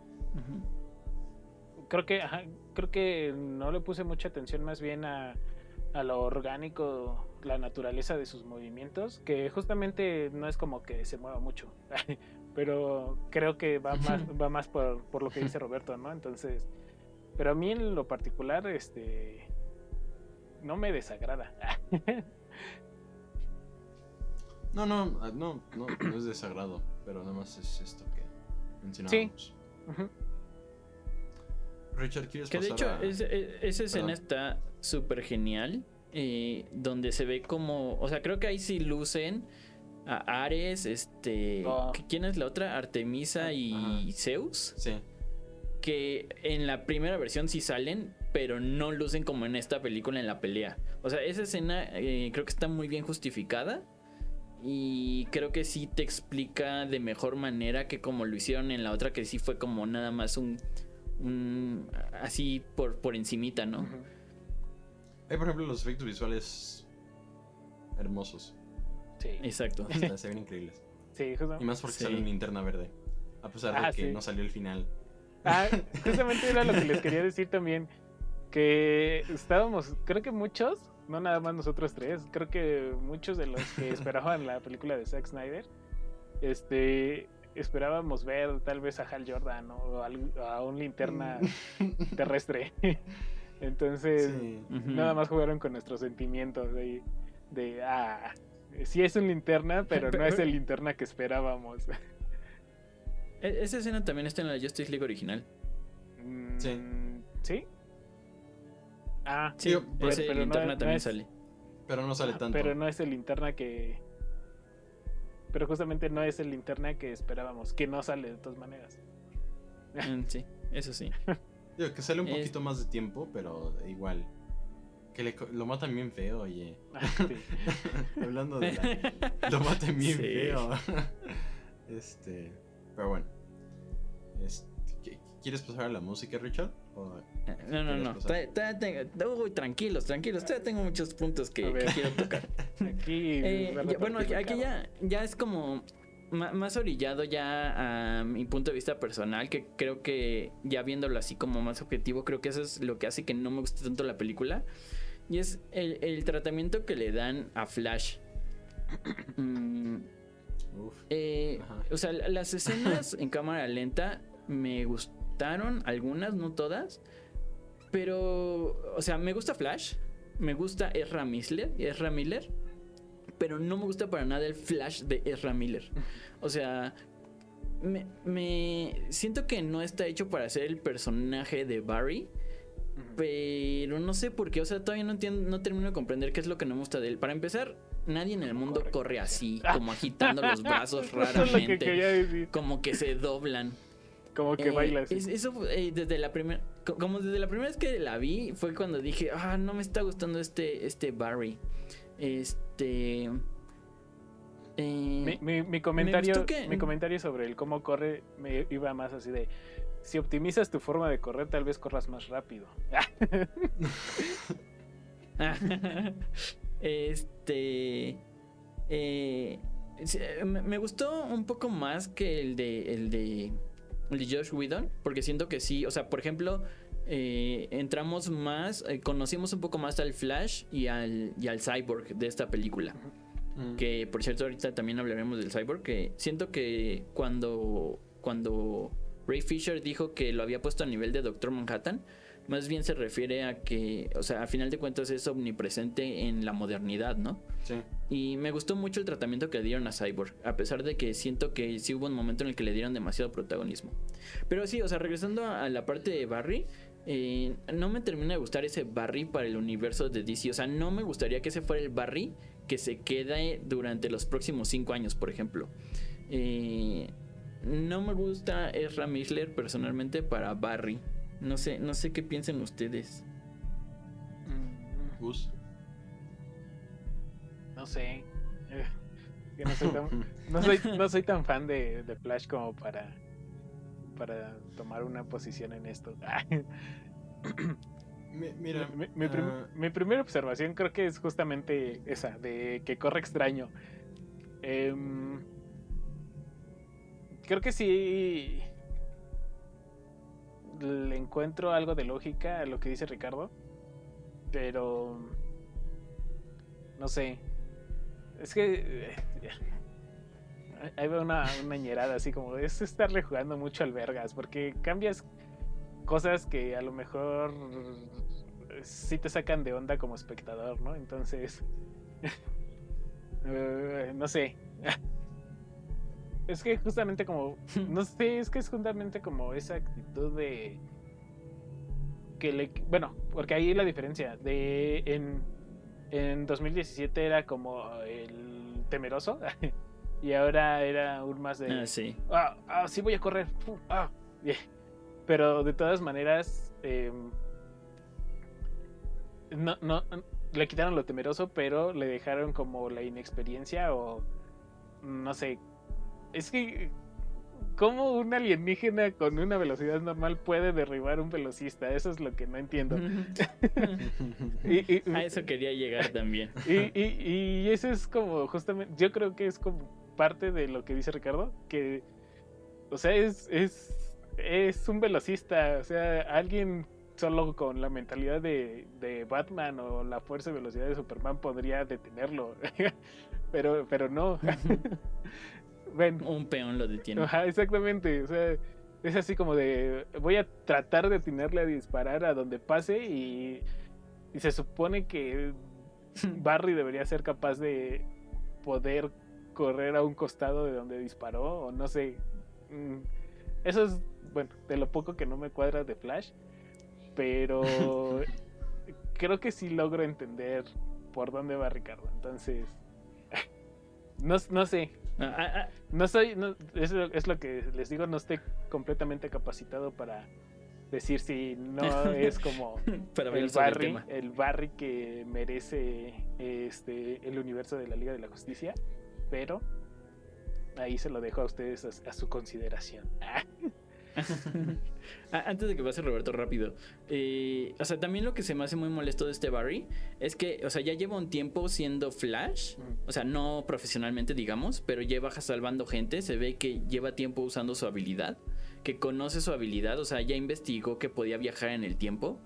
creo que ajá, creo que no le puse mucha atención más bien a, a lo orgánico, la naturaleza de sus movimientos, que justamente no es como que se mueva mucho, pero creo que va más, va más por, por lo que dice Roberto, ¿no? Entonces, pero a mí en lo particular, este, no me desagrada. No, no, ah, no, no, no es desagrado, pero nada más es esto que mencionábamos. Ujú. Richard, ¿quieres Que de hecho, a- es- es- esa escena Perdón. está súper genial. eh, donde se ve como. O sea, creo que ahí sí lucen a Ares, este. Ah. ¿Quién es la otra? Artemisa y Ajá. Zeus. Sí, Que en la primera versión sí salen, pero no lucen como en esta película en la pelea. O sea, esa escena eh, creo que está muy bien justificada. Y creo que sí te explica de mejor manera que como lo hicieron en la otra, que sí fue como nada más un. Un así por, por encimita, ¿no? Hay por ejemplo los efectos visuales hermosos. Sí, Exacto. Se ven increíbles. sí, justo. Y más porque Sí. sale una linterna verde. A pesar de Ah, que sí. no salió el final. Ah, justamente era lo que les quería decir también. Que estábamos, creo que muchos, no nada más nosotros tres, creo que muchos de los que esperaban la película de Zack Snyder, este, esperábamos ver tal vez a Hal Jordan ¿no? o al- a un linterna terrestre. Entonces, Sí. Nada más jugaron con nuestros sentimientos de, de ah, sí es un linterna, pero no es el linterna que esperábamos. E- Esa escena también está en la Justice League original. Sí. Mm, ¿Sí? Ah, Sí, Digo, pero- ese pero no- linterna no también es- sale. Pero no sale Ah, tanto. Pero no es el linterna que. Pero justamente no es el linterna que esperábamos, que no sale de todas maneras. Mm, sí, eso sí. Digo, que sale un Es- poquito más de tiempo, pero igual. Que le co- lo matan bien feo, oye. Sí. Hablando de la- Lo matan bien Sí. feo. este. Pero bueno. Este, ¿qu- ¿Quieres pasar a la música, Richard? ¿O- No, no, ¿Quieres no. pasar? Todavía- tengo- Uy, tranquilos, tranquilos. Todavía tengo muchos puntos que, quiero tocar. Aquí. Eh, ya- bueno, aquí, ya, ya es como más orillado ya a mi punto de vista personal, que creo que ya viéndolo así como más objetivo, creo que eso es lo que hace que no me guste tanto la película. Y es el, el tratamiento que le dan a Flash. Mm, Uf. eh, o sea, la- las escenas en cámara lenta me gustaron, algunas, no todas. Pero, o sea, me gusta Flash, me gusta Ezra Miller, Ezra Miller, pero no me gusta para nada el Flash de Ezra Miller. O sea, me, me siento que no está hecho para ser el personaje de Barry. Pero no sé por qué, o sea, todavía no entiendo, no termino de comprender qué es lo que no me gusta de él. Para empezar, nadie en el mundo corre. corre así, como agitando los brazos que raramente, decir. como que se doblan. Como que Eh, baila así. es- eso eh, desde la primera, como desde la primera vez que la vi fue cuando dije, ah, no me está gustando este, este Barry, este. eh, Mi, mi- mi comentario, que- mi comentario sobre el cómo corre me iba más así de si optimizas tu forma de correr, tal vez corras más rápido. este. eh, me, me gustó un poco más que el de. El de. El de Josh Whedon. Porque siento que sí. O sea, por ejemplo. eh, entramos más. eh, conocimos un poco más al Flash y al, y al Cyborg de esta película. Mm. Que por cierto, ahorita también hablaremos del Cyborg. Que siento que cuando. Cuando Ray Fisher dijo que lo había puesto a nivel de Doctor Manhattan. Más bien se refiere a que, o sea, a final de cuentas es omnipresente en la modernidad, ¿no? Sí. Y me gustó mucho el tratamiento que le dieron a Cyborg, a pesar de que siento que sí hubo un momento en el que le dieron demasiado protagonismo. Pero sí, o sea, regresando a la parte de Barry, eh, no me termina de gustar ese Barry para el universo de DC. O sea, no me gustaría que ese fuera el Barry que se quede durante los próximos cinco años, por ejemplo. Eh, no me gusta Ezra Miller personalmente para Barry. No sé, no sé qué piensen ustedes. Mm, Gus. No sé. Eh, no, soy tan, no, soy, no soy tan fan de, de Flash como para, para tomar una posición en esto. Mi- Mira, mi, mi prim- ah, mi primera observación creo que es justamente esa, de que corre extraño. Em, creo que sí le encuentro algo de lógica a lo que dice Ricardo, pero no sé. Es que eh, ahí veo una, una ñerada así como es estarle jugando mucho al vergas, porque cambias cosas que a lo mejor sí te sacan de onda como espectador, ¿no? Entonces, eh, no sé. Es que justamente como, no sé, es que es justamente como esa actitud de que le, bueno, porque ahí la diferencia de en, en 2017 era como el temeroso y ahora era aún más de Ah, sí. ah, ah, sí voy a correr. ah, yeah. Pero de todas maneras, eh, no, no, le quitaron lo temeroso, pero le dejaron como la inexperiencia o no sé. Es que, ¿cómo un alienígena con una velocidad normal puede derribar un velocista? Eso es lo que no entiendo. Y- y- a eso quería llegar también. y, y, y eso es como justamente, yo creo que es como parte de lo que dice Ricardo, que, o sea, es, es, es un velocista, o sea, alguien solo con la mentalidad de, de Batman o la fuerza y velocidad de Superman podría detenerlo, pero, pero no. Ven, Un peón lo detiene. Ajá, exactamente. O sea, es así como de. Voy a tratar de atinarle a disparar a donde pase y. Y se supone que Barry debería ser capaz de poder correr a un costado de donde disparó, o no sé. Mm, Eso es, bueno, de lo poco que no me cuadra de Flash. Pero creo que sí logro entender por dónde va Ricardo. Entonces. No, no sé, Ah, ah, ah, no soy, no, es, lo, es lo que les digo, no estoy completamente capacitado para decir si no es como para el Barry, tema. el Barry que merece este el universo de la Liga de la Justicia, pero ahí se lo dejo a ustedes a, a su consideración. Ah, Antes de que pase Roberto rápido. eh, o sea, también lo que se me hace muy molesto de este Barry es que, o sea, ya lleva un tiempo siendo Flash. O sea, no profesionalmente, digamos, pero lleva salvando gente. Se ve que lleva tiempo usando su habilidad. Que conoce su habilidad. O sea, ya investigó que podía viajar en el tiempo.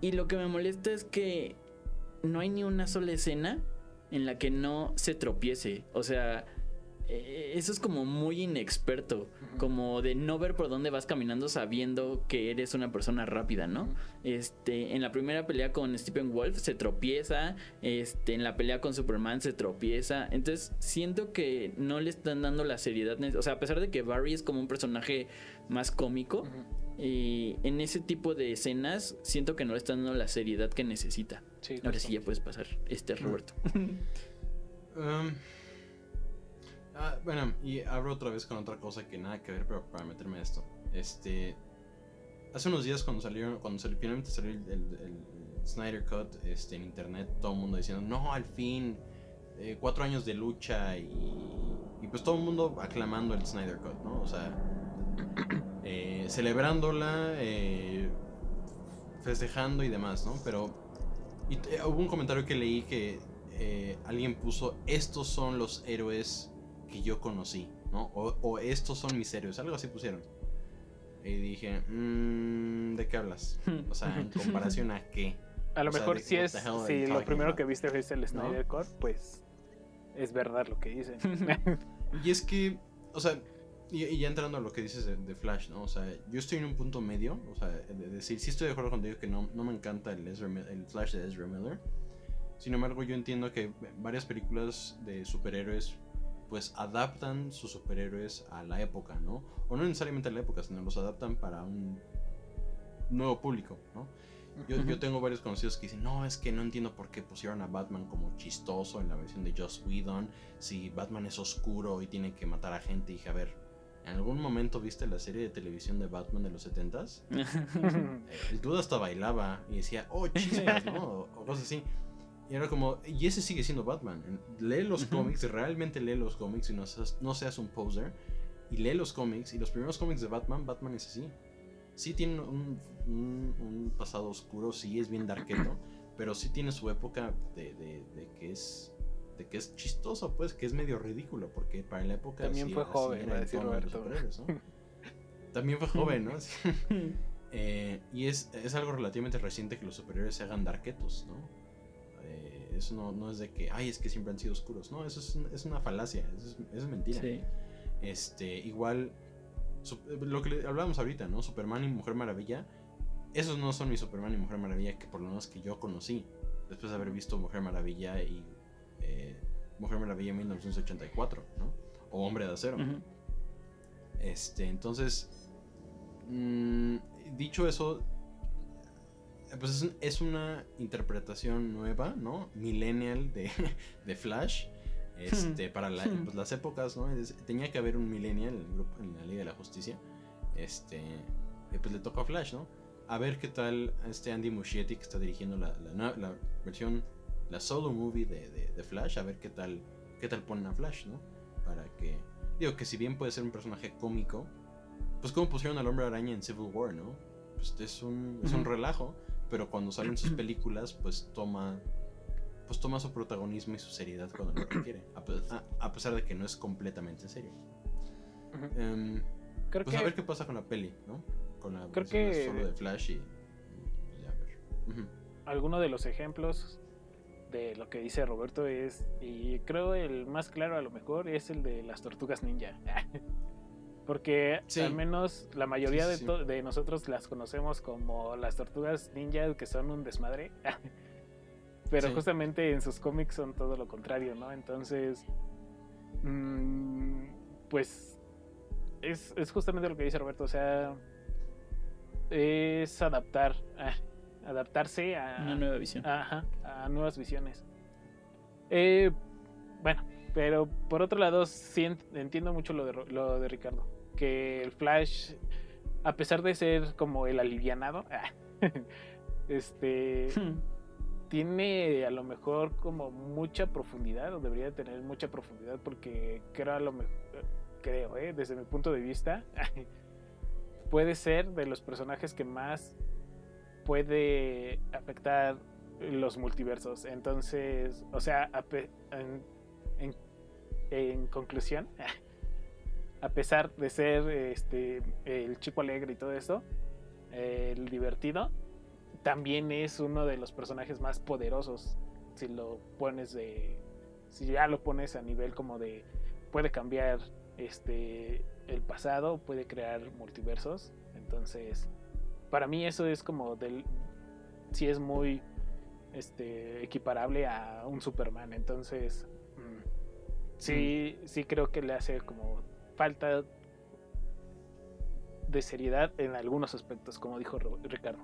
Y lo que me molesta es que no hay ni una sola escena en la que no se tropiece. O sea, eso es como muy inexperto. Como de no ver por dónde vas caminando sabiendo que eres una persona rápida, ¿no? Este, en la primera pelea con Stephen Wolf se tropieza. Este, en la pelea con Superman se tropieza. Entonces, siento que no le están dando la seriedad. O sea, a pesar de que Barry es como un personaje más cómico. Y en ese tipo de escenas siento que no le están dando la seriedad que necesita. Sí, Ahora sí ya puedes pasar, este Roberto. Um, ah, bueno, y abro otra vez con otra cosa que nada que ver, pero para meterme a esto. Este. Hace unos días cuando salió, cuando salió- finalmente salió el, el- Snyder Cut este, en internet, todo el mundo diciendo, no, al fin, eh, cuatro años de lucha y, y pues todo el mundo aclamando el Snyder Cut, ¿no? O sea, eh, celebrándola, eh, festejando y demás, ¿no? Pero y t- hubo un comentario que leí que eh, alguien puso, estos son los héroes que yo conocí, ¿no? O, o estos son mis héroes, algo así pusieron. Y dije, "Mm, ¿de qué hablas? O sea, ¿en comparación a qué? A lo O sea, mejor de- si es, si lo primero about? que viste es el Snyder Cut, pues es verdad lo que dicen. Y es que, o sea, y, y ya entrando a lo que dices de, de Flash, ¿no? O sea, yo estoy en un punto medio, o sea, de decir, sí estoy de acuerdo contigo que no, no me encanta el, Ezra el Flash de Ezra Miller. Sin embargo, yo entiendo que varias películas de superhéroes, pues adaptan sus superhéroes a la época, ¿no? O no necesariamente a la época, sino los adaptan para un nuevo público, ¿no? Yo, yo tengo varios conocidos que dicen, no, es que no entiendo por qué pusieron a Batman como chistoso en la versión de Joss Whedon, si Batman es oscuro y tiene que matar a gente. Y dije, a ver, ¿en algún momento viste la serie de televisión de Batman de los 70s? Eh, El dude hasta bailaba y decía, oh, chispas, ¿no? O, o cosas así. Y era como, y ese sigue siendo Batman. Lee los cómics, realmente lee los cómics y no seas, no seas un poser. Y lee los cómics, y los primeros cómics de Batman, Batman es así. Sí tiene un, un- un pasado oscuro, sí es bien darketo, pero sí tiene su época de, de- de que es de que es chistoso, pues, que es medio ridículo, porque para la época También sí- fue joven, a decir de Roberto. ¿no? También fue joven, ¿no? Eh, y es, es algo relativamente reciente que los superiores se hagan darketos, ¿no? Eso no, no es de que, ay, es que siempre han sido oscuros. No, eso es, es una falacia, eso es, eso es mentira. Sí. Este, igual, su- lo que hablábamos ahorita, ¿no? Superman y Mujer Maravilla, esos no son mi Superman y Mujer Maravilla que por lo menos que yo conocí, después de haber visto Mujer Maravilla y eh, Mujer Maravilla en 1984, ¿no? O Hombre de Acero. Este, entonces, mm, dicho eso, pues es, es una interpretación nueva, ¿no? Millennial de, de Flash. Este, para la- pues, las épocas, ¿no? Tenía que haber un millennial en, el grupo- en la Liga de la Justicia. Este, pues le tocó a Flash, ¿no? A ver qué tal este Andy Muschietti que está dirigiendo la, la versión, la solo movie de, de- de Flash, a ver qué tal, qué tal ponen a Flash, ¿no? Para que, digo que si bien puede ser un personaje cómico, pues como pusieron al Hombre Araña en Civil War, ¿no? Pues es un, es un relajo, pero cuando salen sus películas, pues toma, pues toma su protagonismo y su seriedad cuando lo requiere, a, pe- a- a pesar de que no es completamente serio. Em, Creo pues que a ver qué pasa con la peli, ¿no? Con la Creo que- solo de Flash y, y a ver. Ujú. alguno de los ejemplos de lo que dice Roberto es, y creo el más claro a lo mejor es el de las tortugas ninja. Porque Sí. al menos la mayoría Sí, de, nosotros las conocemos como las tortugas ninja que son un desmadre. Pero justamente en sus cómics son todo lo contrario, ¿no? Entonces, mm, pues es, es justamente lo que dice Roberto, o sea, es adaptar, ah, adaptarse a, Una nueva visión. Ajá, a nuevas visiones. Eh, bueno, pero por otro lado, sí ent- entiendo mucho lo de, lo de Ricardo. Que el Flash, a pesar de ser como el alivianado, este, tiene a lo mejor como mucha profundidad, o debería tener mucha profundidad, porque creo a lo mejor, creo, eh, desde mi punto de vista, puede ser de los personajes que más puede afectar los multiversos. Entonces, o sea, en, en, en conclusión, a pesar de ser este, el chico alegre y todo eso, el divertido, también es uno de los personajes más poderosos. Si lo pones de. Si ya lo pones a nivel como de. Puede cambiar este el pasado, puede crear multiversos. Entonces, para mí eso es como del. Si es muy este, equiparable a un Superman. Entonces, mm, sí, sí creo que le hace como falta de seriedad en algunos aspectos, como dijo Ricardo.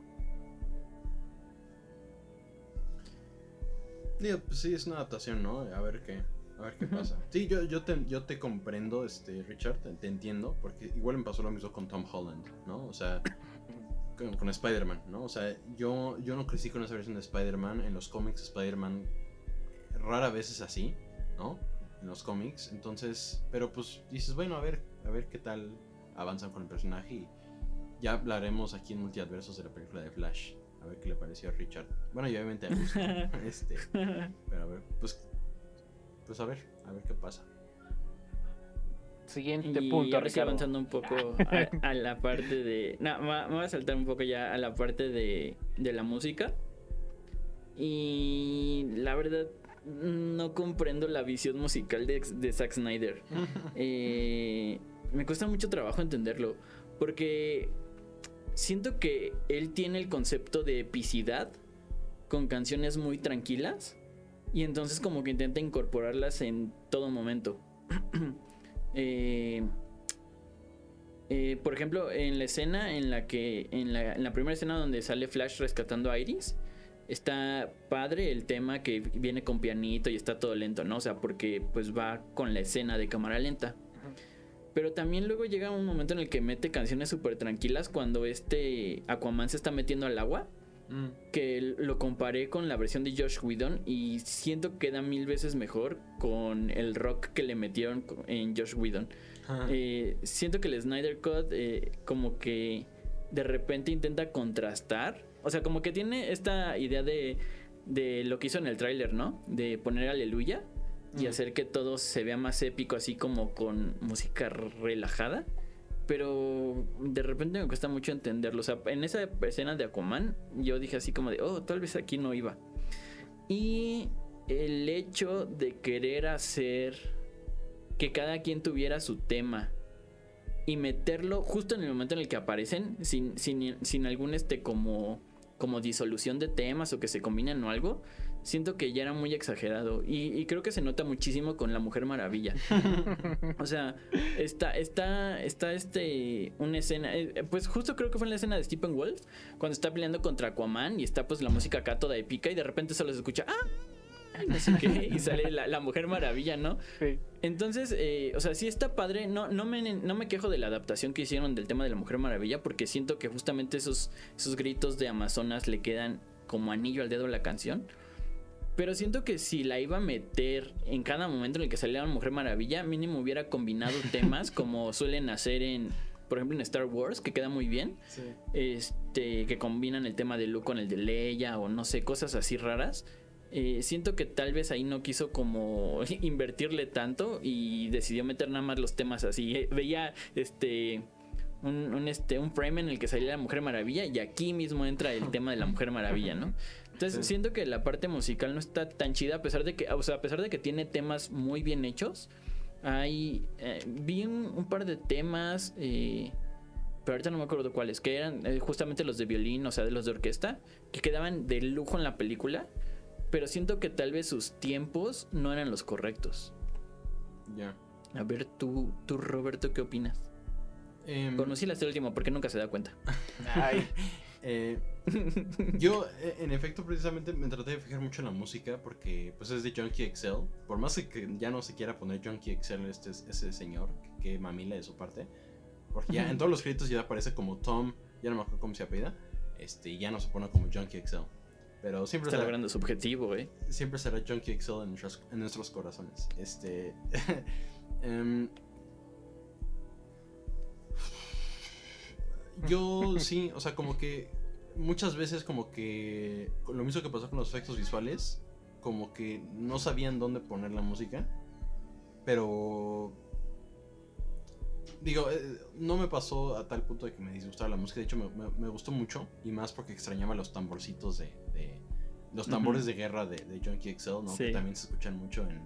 Digo, pues sí, es una adaptación, ¿no? A ver qué, a ver qué pasa. Sí, yo, yo, te, yo te comprendo, este, Richard, te, entiendo, porque igual me pasó lo mismo con Tom Holland, ¿no? O sea, con, Spider-Man, ¿no? O sea, yo, yo no crecí con esa versión de Spider-Man. En los cómics, Spider-Man rara vez es así, ¿no? En los cómics. Entonces, pero pues dices, bueno, a ver, a ver qué tal avanzan con el personaje. Y ya hablaremos aquí en Multiadversos de la película de Flash. A ver qué le pareció a Richard. Bueno, y obviamente a este, pero a ver, pues, pues a ver, a ver qué pasa. Siguiente punto. Ahora avanzando un poco a, la parte de. No, me voy a saltar un poco ya a la parte de, de la música. Y la verdad, no comprendo la visión musical de, de Zack Snyder. Eh, me cuesta mucho trabajo entenderlo. Porque siento que él tiene el concepto de epicidad con canciones muy tranquilas. Y entonces como que intenta incorporarlas en todo momento. Eh, eh, por ejemplo, en la escena en la que. En la, primera escena donde sale Flash rescatando a Iris. Está padre el tema que viene con pianito y está todo lento, ¿no? O sea, porque pues va con la escena de cámara lenta. Pero también luego llega un momento en el que mete canciones súper tranquilas cuando este Aquaman se está metiendo al agua. Mm. Que lo comparé con la versión de Josh Whedon y siento que queda mil veces mejor con el rock que le metieron en Josh Whedon. Eh, siento que el Snyder Cut eh, como que de repente intenta contrastar. O sea, como que tiene esta idea de, de lo que hizo en el tráiler, ¿no? De poner aleluya y hacer que todo se vea más épico, así como con música relajada pero de repente me cuesta mucho entenderlo. O sea, en esa escena de Aquaman, yo dije así como de, oh, tal vez aquí no iba. Y el hecho de querer hacer que cada quien tuviera su tema y meterlo justo en el momento en el que aparecen, sin, sin, sin algún este como, como disolución de temas o que se combinen o algo, siento que ya era muy exagerado. Y, creo que se nota muchísimo con la Mujer Maravilla. o sea, está, está, está este, una escena, eh, pues justo creo que fue en la escena de Stephen Wolf, cuando está peleando contra Aquaman y está pues la música acá toda épica y de repente solo se escucha, ¡ah! No sé qué, y sale la, Mujer Maravilla, ¿no? Sí. Entonces, eh, o sea, sí está padre. No, no, me, no me quejo de la adaptación que hicieron del tema de la Mujer Maravilla, porque siento que justamente esos, esos gritos de Amazonas le quedan como anillo al dedo a la canción. Pero siento que si la iba a meter en cada momento en el que salía la Mujer Maravilla, mínimo hubiera combinado temas como suelen hacer en, por ejemplo, en Star Wars, que queda muy bien. Este, que combinan el tema de Luke con el de Leia o no sé, cosas así raras. Eh, siento que tal vez ahí no quiso como invertirle tanto y decidió meter nada más los temas así. Eh, veía este un, este un frame en el que salía la Mujer Maravilla y aquí mismo entra el tema de la Mujer Maravilla, ¿no? Entonces siento que la parte musical no está tan chida a pesar de que, o sea, a pesar de que tiene temas muy bien hechos. Hay eh, vi un, par de temas, eh, pero ahorita no me acuerdo cuáles, que eran eh, justamente los de violín, o sea, de los de orquesta, que quedaban de lujo en la película, pero siento que tal vez sus tiempos no eran los correctos. Ya. A ver, tú, tú Roberto, ¿qué opinas? Eh, Conocí la este último porque nunca se da cuenta. Ay. Eh, yo, eh, en efecto, precisamente me traté de fijar mucho en la música porque pues es de Junkie Excel. Por más que ya no se quiera poner Junkie Excel este, ese señor, que mamila de su parte. Porque ya en todos los créditos ya aparece como Tom, ya no me acuerdo cómo se apellida. Este, y ya no se pone como Junkie Excel. Pero siempre Está será, logrando su objetivo, eh. Siempre será Junkie Excel en nuestros, en nuestros corazones. Este. um, Yo sí, o sea, como que muchas veces como que lo mismo que pasó con los efectos visuales, como que no sabían dónde poner la música, pero digo, eh, no me pasó a tal punto de que me disgustara la música, de hecho me, me- me gustó mucho y más porque extrañaba los tamborcitos de, de- los tambores de guerra de, de Junkie XL, ¿no? Sí. Que también se escuchan mucho en,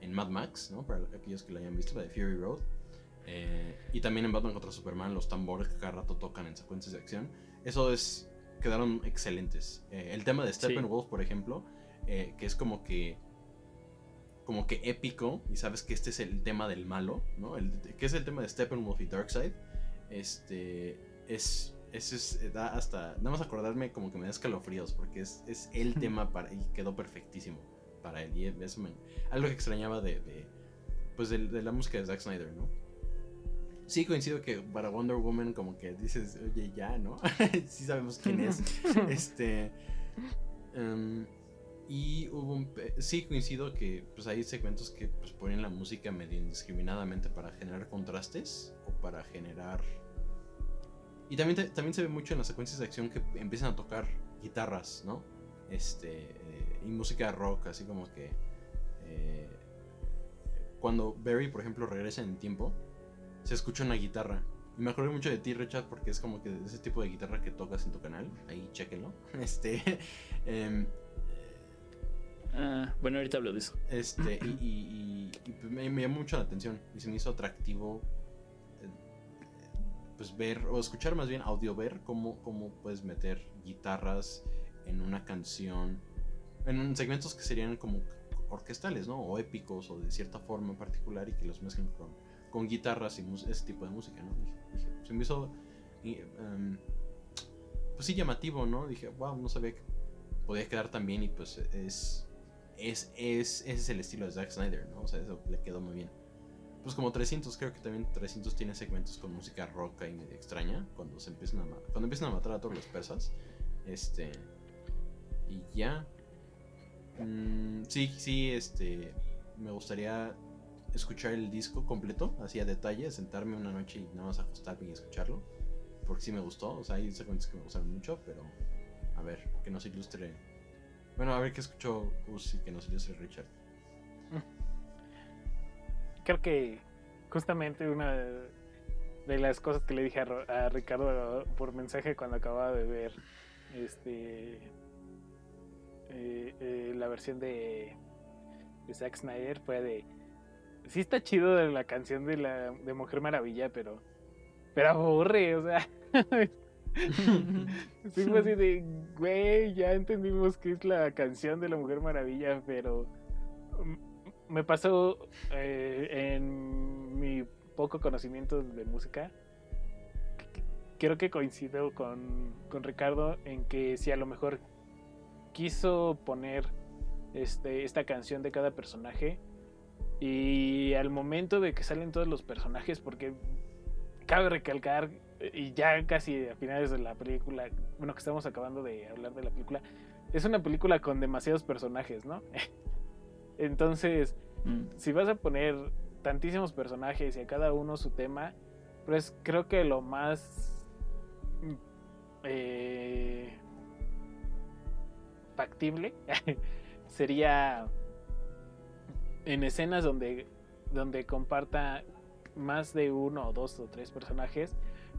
en Mad Max, ¿no? Para aquellos que lo hayan visto, la de Fury Road. Eh, y también en Batman contra Superman, los tambores que cada rato tocan en secuencias de acción. Eso es. quedaron excelentes. Eh, el tema de Steppenwolf, por ejemplo, eh, que es como que. como que épico, y sabes que este es el tema del malo, ¿no? El, que es el tema de Steppenwolf y Darkseid. Este. Es. Ese es, da hasta. Nada más acordarme como que me da escalofríos, porque es, es el tema para. y quedó perfectísimo para él. Y eso me- algo que extrañaba de. de, pues de, de la música de Zack Snyder, ¿no? Sí, coincido que para Wonder Woman como que dices, oye, ya, ¿no? sí sabemos quién es. este... em, y hubo un... Sí, coincido que pues hay segmentos que pues, ponen la música medio indiscriminadamente para generar contrastes o para generar... Y también, te- también se ve mucho en las secuencias de acción que empiezan a tocar guitarras, ¿no? Este... eh, y música rock, así como que... eh, cuando Barry, por ejemplo, regresa en el tiempo, se escucha una guitarra. Y me acuerdo mucho de ti, Richard, porque es como que ese tipo de guitarra que tocas en tu canal. Ahí, chéquenlo. Este. em, Ah, bueno, ahorita hablo de eso. este, y, y- y- y, me, me llamó mucho la atención. Y se me hizo atractivo. Pues ver, o escuchar más bien, audio ver cómo, cómo puedes meter guitarras en una canción. En segmentos que serían como orquestales, ¿no? O épicos, o de cierta forma en particular, y que los mezclen con, con guitarras y ese tipo de música, ¿no? Dije- dije, se me hizo. em, pues sí, llamativo, ¿no? Dije, wow, no sabía que podía quedar tan bien, y pues es. Es, es, ese es el estilo de Zack Snyder, ¿no? O sea, eso le quedó muy bien. Pues como 300, creo que también 300 tiene segmentos con música roca y medio extraña. Cuando se empiezan a, cuando empiezan a matar a todos los persas. Este. Y ya. Mm, sí, sí, este. Me gustaría escuchar el disco completo, así a detalle, sentarme una noche y nada más acostarme y escucharlo. Porque sí me gustó. O sea, hay segmentos que me gustaron mucho, pero. A ver, que nos ilustre. Bueno, a ver qué escuchó Gus y que nos ilustre Richard. Creo que justamente una de las cosas que le dije a, Ricardo por mensaje cuando acababa de ver este eh, eh, la versión de, Zack Snyder fue de sí está chido de la canción de la de Mujer Maravilla pero pero aburre o sea sí fue así de güey ya entendimos que es la canción de la Mujer Maravilla pero me pasó eh, en mi poco conocimiento de música. Creo que coincido con, con Ricardo en que si a lo mejor quiso poner este, esta canción de cada personaje y al momento de que salen todos los personajes, porque cabe recalcar, y ya casi a finales de la película, bueno, que estamos acabando de hablar de la película, es una película con demasiados personajes, ¿no? Entonces, Mm. si vas a poner tantísimos personajes y a cada uno su tema, pues creo que lo más mm, eh, factible sería en escenas donde, donde comparta más de uno o dos o tres personajes,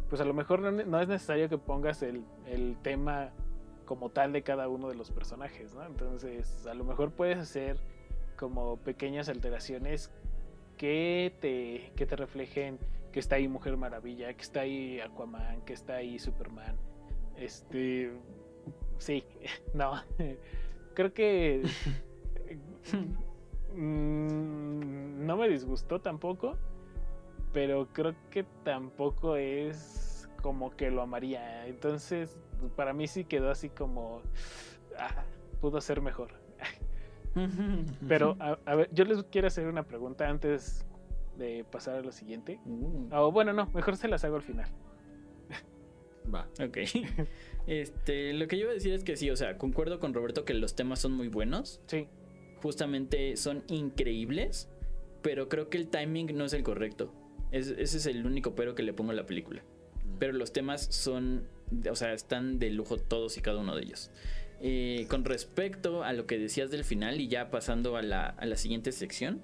pues a lo mejor no, no es necesario que pongas el, el tema como tal de cada uno de los personajes, ¿no? Entonces, a lo mejor puedes hacer como pequeñas alteraciones que te, que te reflejen que está ahí Mujer Maravilla, que está ahí Aquaman, que está ahí Superman. Este. Sí, no. Creo que. mm, no me disgustó tampoco. Pero creo que tampoco es como que lo amaría. Entonces, para mí sí quedó así como. ah, pudo ser mejor. Pero, a, a ver, yo les quiero hacer una pregunta antes de pasar a lo siguiente. Uh, O bueno, no, mejor se las hago al final. Va. ok. Este, lo que yo iba a decir es que sí, o sea, concuerdo con Roberto que los temas son muy buenos. Sí, Justamente son increíbles. Pero creo que el timing no es el correcto. Es- ese es el único pero que le pongo a la película. pero los temas son, o sea, están de lujo todos y cada uno de ellos. Eh, con respecto a lo que decías del final y ya pasando a la, a la siguiente sección,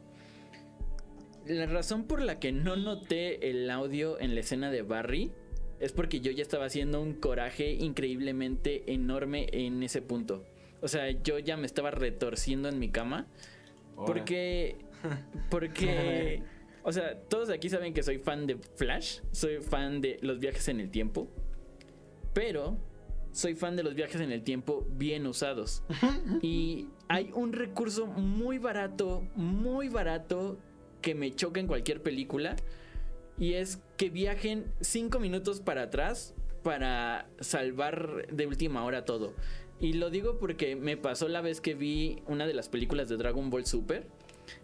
la razón por la que no noté el audio en la escena de Barry es porque yo ya estaba haciendo un coraje increíblemente enorme en ese punto. O sea, yo ya me estaba retorciendo en mi cama. Porque. Porque. O sea, todos aquí saben que soy fan de Flash. Soy fan de los viajes en el tiempo. Pero. Soy fan de los viajes en el tiempo bien usados. Y hay un recurso muy barato, muy barato, que me choca en cualquier película. Y es que viajen 5 minutos para atrás para salvar de última hora todo. Y lo digo porque me pasó la vez que vi una de las películas de Dragon Ball Super.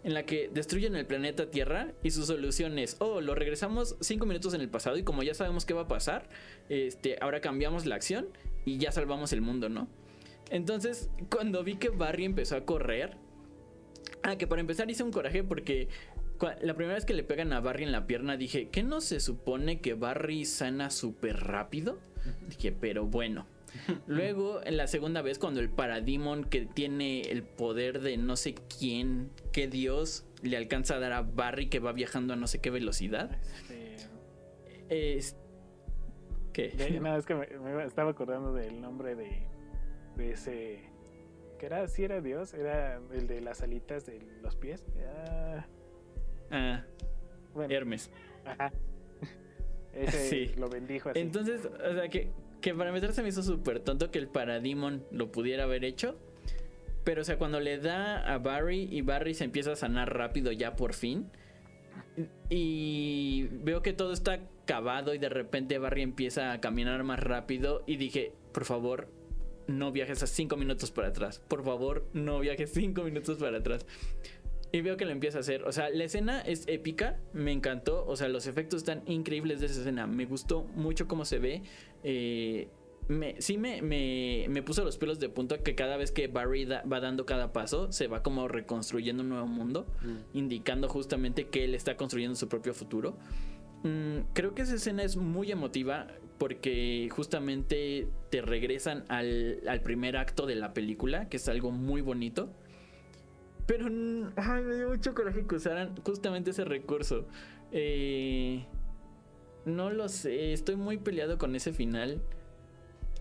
En la que destruyen el planeta Tierra y su solución es, oh, lo regresamos 5 minutos en el pasado y como ya sabemos qué va a pasar, este, ahora cambiamos la acción y ya salvamos el mundo, ¿no? Entonces, cuando vi que Barry empezó a correr, ah, que para empezar hice un coraje porque la primera vez que le pegan a Barry en la pierna dije, ¿qué no se supone que Barry sana súper rápido? Dije, pero bueno. Luego, en la segunda vez, cuando el Parademon que tiene el poder de no sé quién, qué dios, le alcanza a dar a Barry que va viajando a no sé qué velocidad. Este, Es... ¿Qué? de- no, es que me, me estaba acordando del nombre de, de ese. que era? Sí, era Dios. Era el de las alitas de los pies. Ah, bueno, Hermes. ajá. Ese Sí. lo bendijo así. Entonces, o sea, que, que para empezar se me hizo súper tonto que el Parademon lo pudiera haber hecho. Pero, o sea, cuando le da a Barry y Barry se empieza a sanar rápido ya por fin. Y veo que todo está acabado y de repente Barry empieza a caminar más rápido. Y dije, por favor, no viajes a 5 minutos para atrás. Por favor, no viajes 5 minutos para atrás. Y veo que lo empieza a hacer. O sea, la escena es épica. Me encantó. O sea, los efectos están increíbles de esa escena. Me gustó mucho cómo se ve. Eh, me, sí me, me, me puso los pelos de punta que cada vez que Barry da- va dando cada paso, se va como reconstruyendo un nuevo mundo. Indicando justamente que él está construyendo su propio futuro. Mm, creo que esa escena es muy emotiva porque justamente te regresan al, al primer acto de la película, que es algo muy bonito. Pero ay, me dio mucho coraje que usaran justamente ese recurso. Eh, no lo sé, estoy muy peleado con ese final.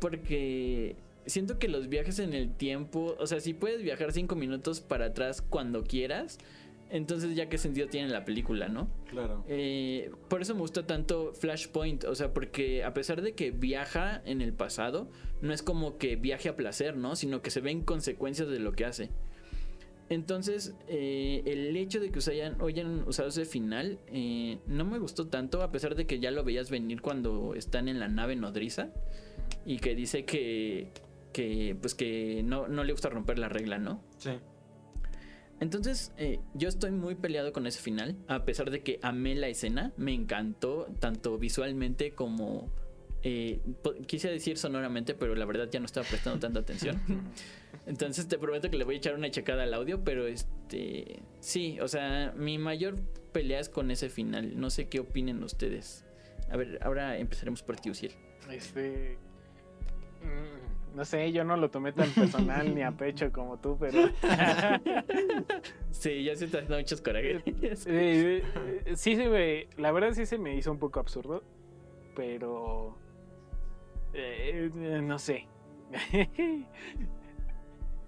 Porque siento que los viajes en el tiempo, o sea, si puedes viajar cinco minutos para atrás cuando quieras, entonces ya qué sentido tiene la película, ¿no? Claro. Eh, por eso me gusta tanto Flashpoint, o sea, porque a pesar de que viaja en el pasado, no es como que viaje a placer, ¿no? Sino que se ven consecuencias de lo que hace. Entonces, eh, el hecho de que hayan, hayan usado ese final eh, no me gustó tanto, a pesar de que ya lo veías venir cuando están en la nave nodriza y que dice que, que pues que no, no le gusta romper la regla, ¿no? Sí. Entonces, eh, yo estoy muy peleado con ese final, a pesar de que amé la escena, me encantó tanto visualmente como... eh, quise decir sonoramente, pero la verdad ya no estaba prestando tanta atención. Entonces te prometo que le voy a echar una checada al audio, pero este... Sí, o sea, mi mayor pelea es con ese final. No sé qué opinen ustedes. A ver, ahora empezaremos por ti, Uciel. Este. mm, No sé, yo no lo tomé tan personal ni a pecho como tú, pero. Sí, ya se te muchos corajes. Sí, se me, la verdad sí se me hizo un poco absurdo, pero eh, no sé.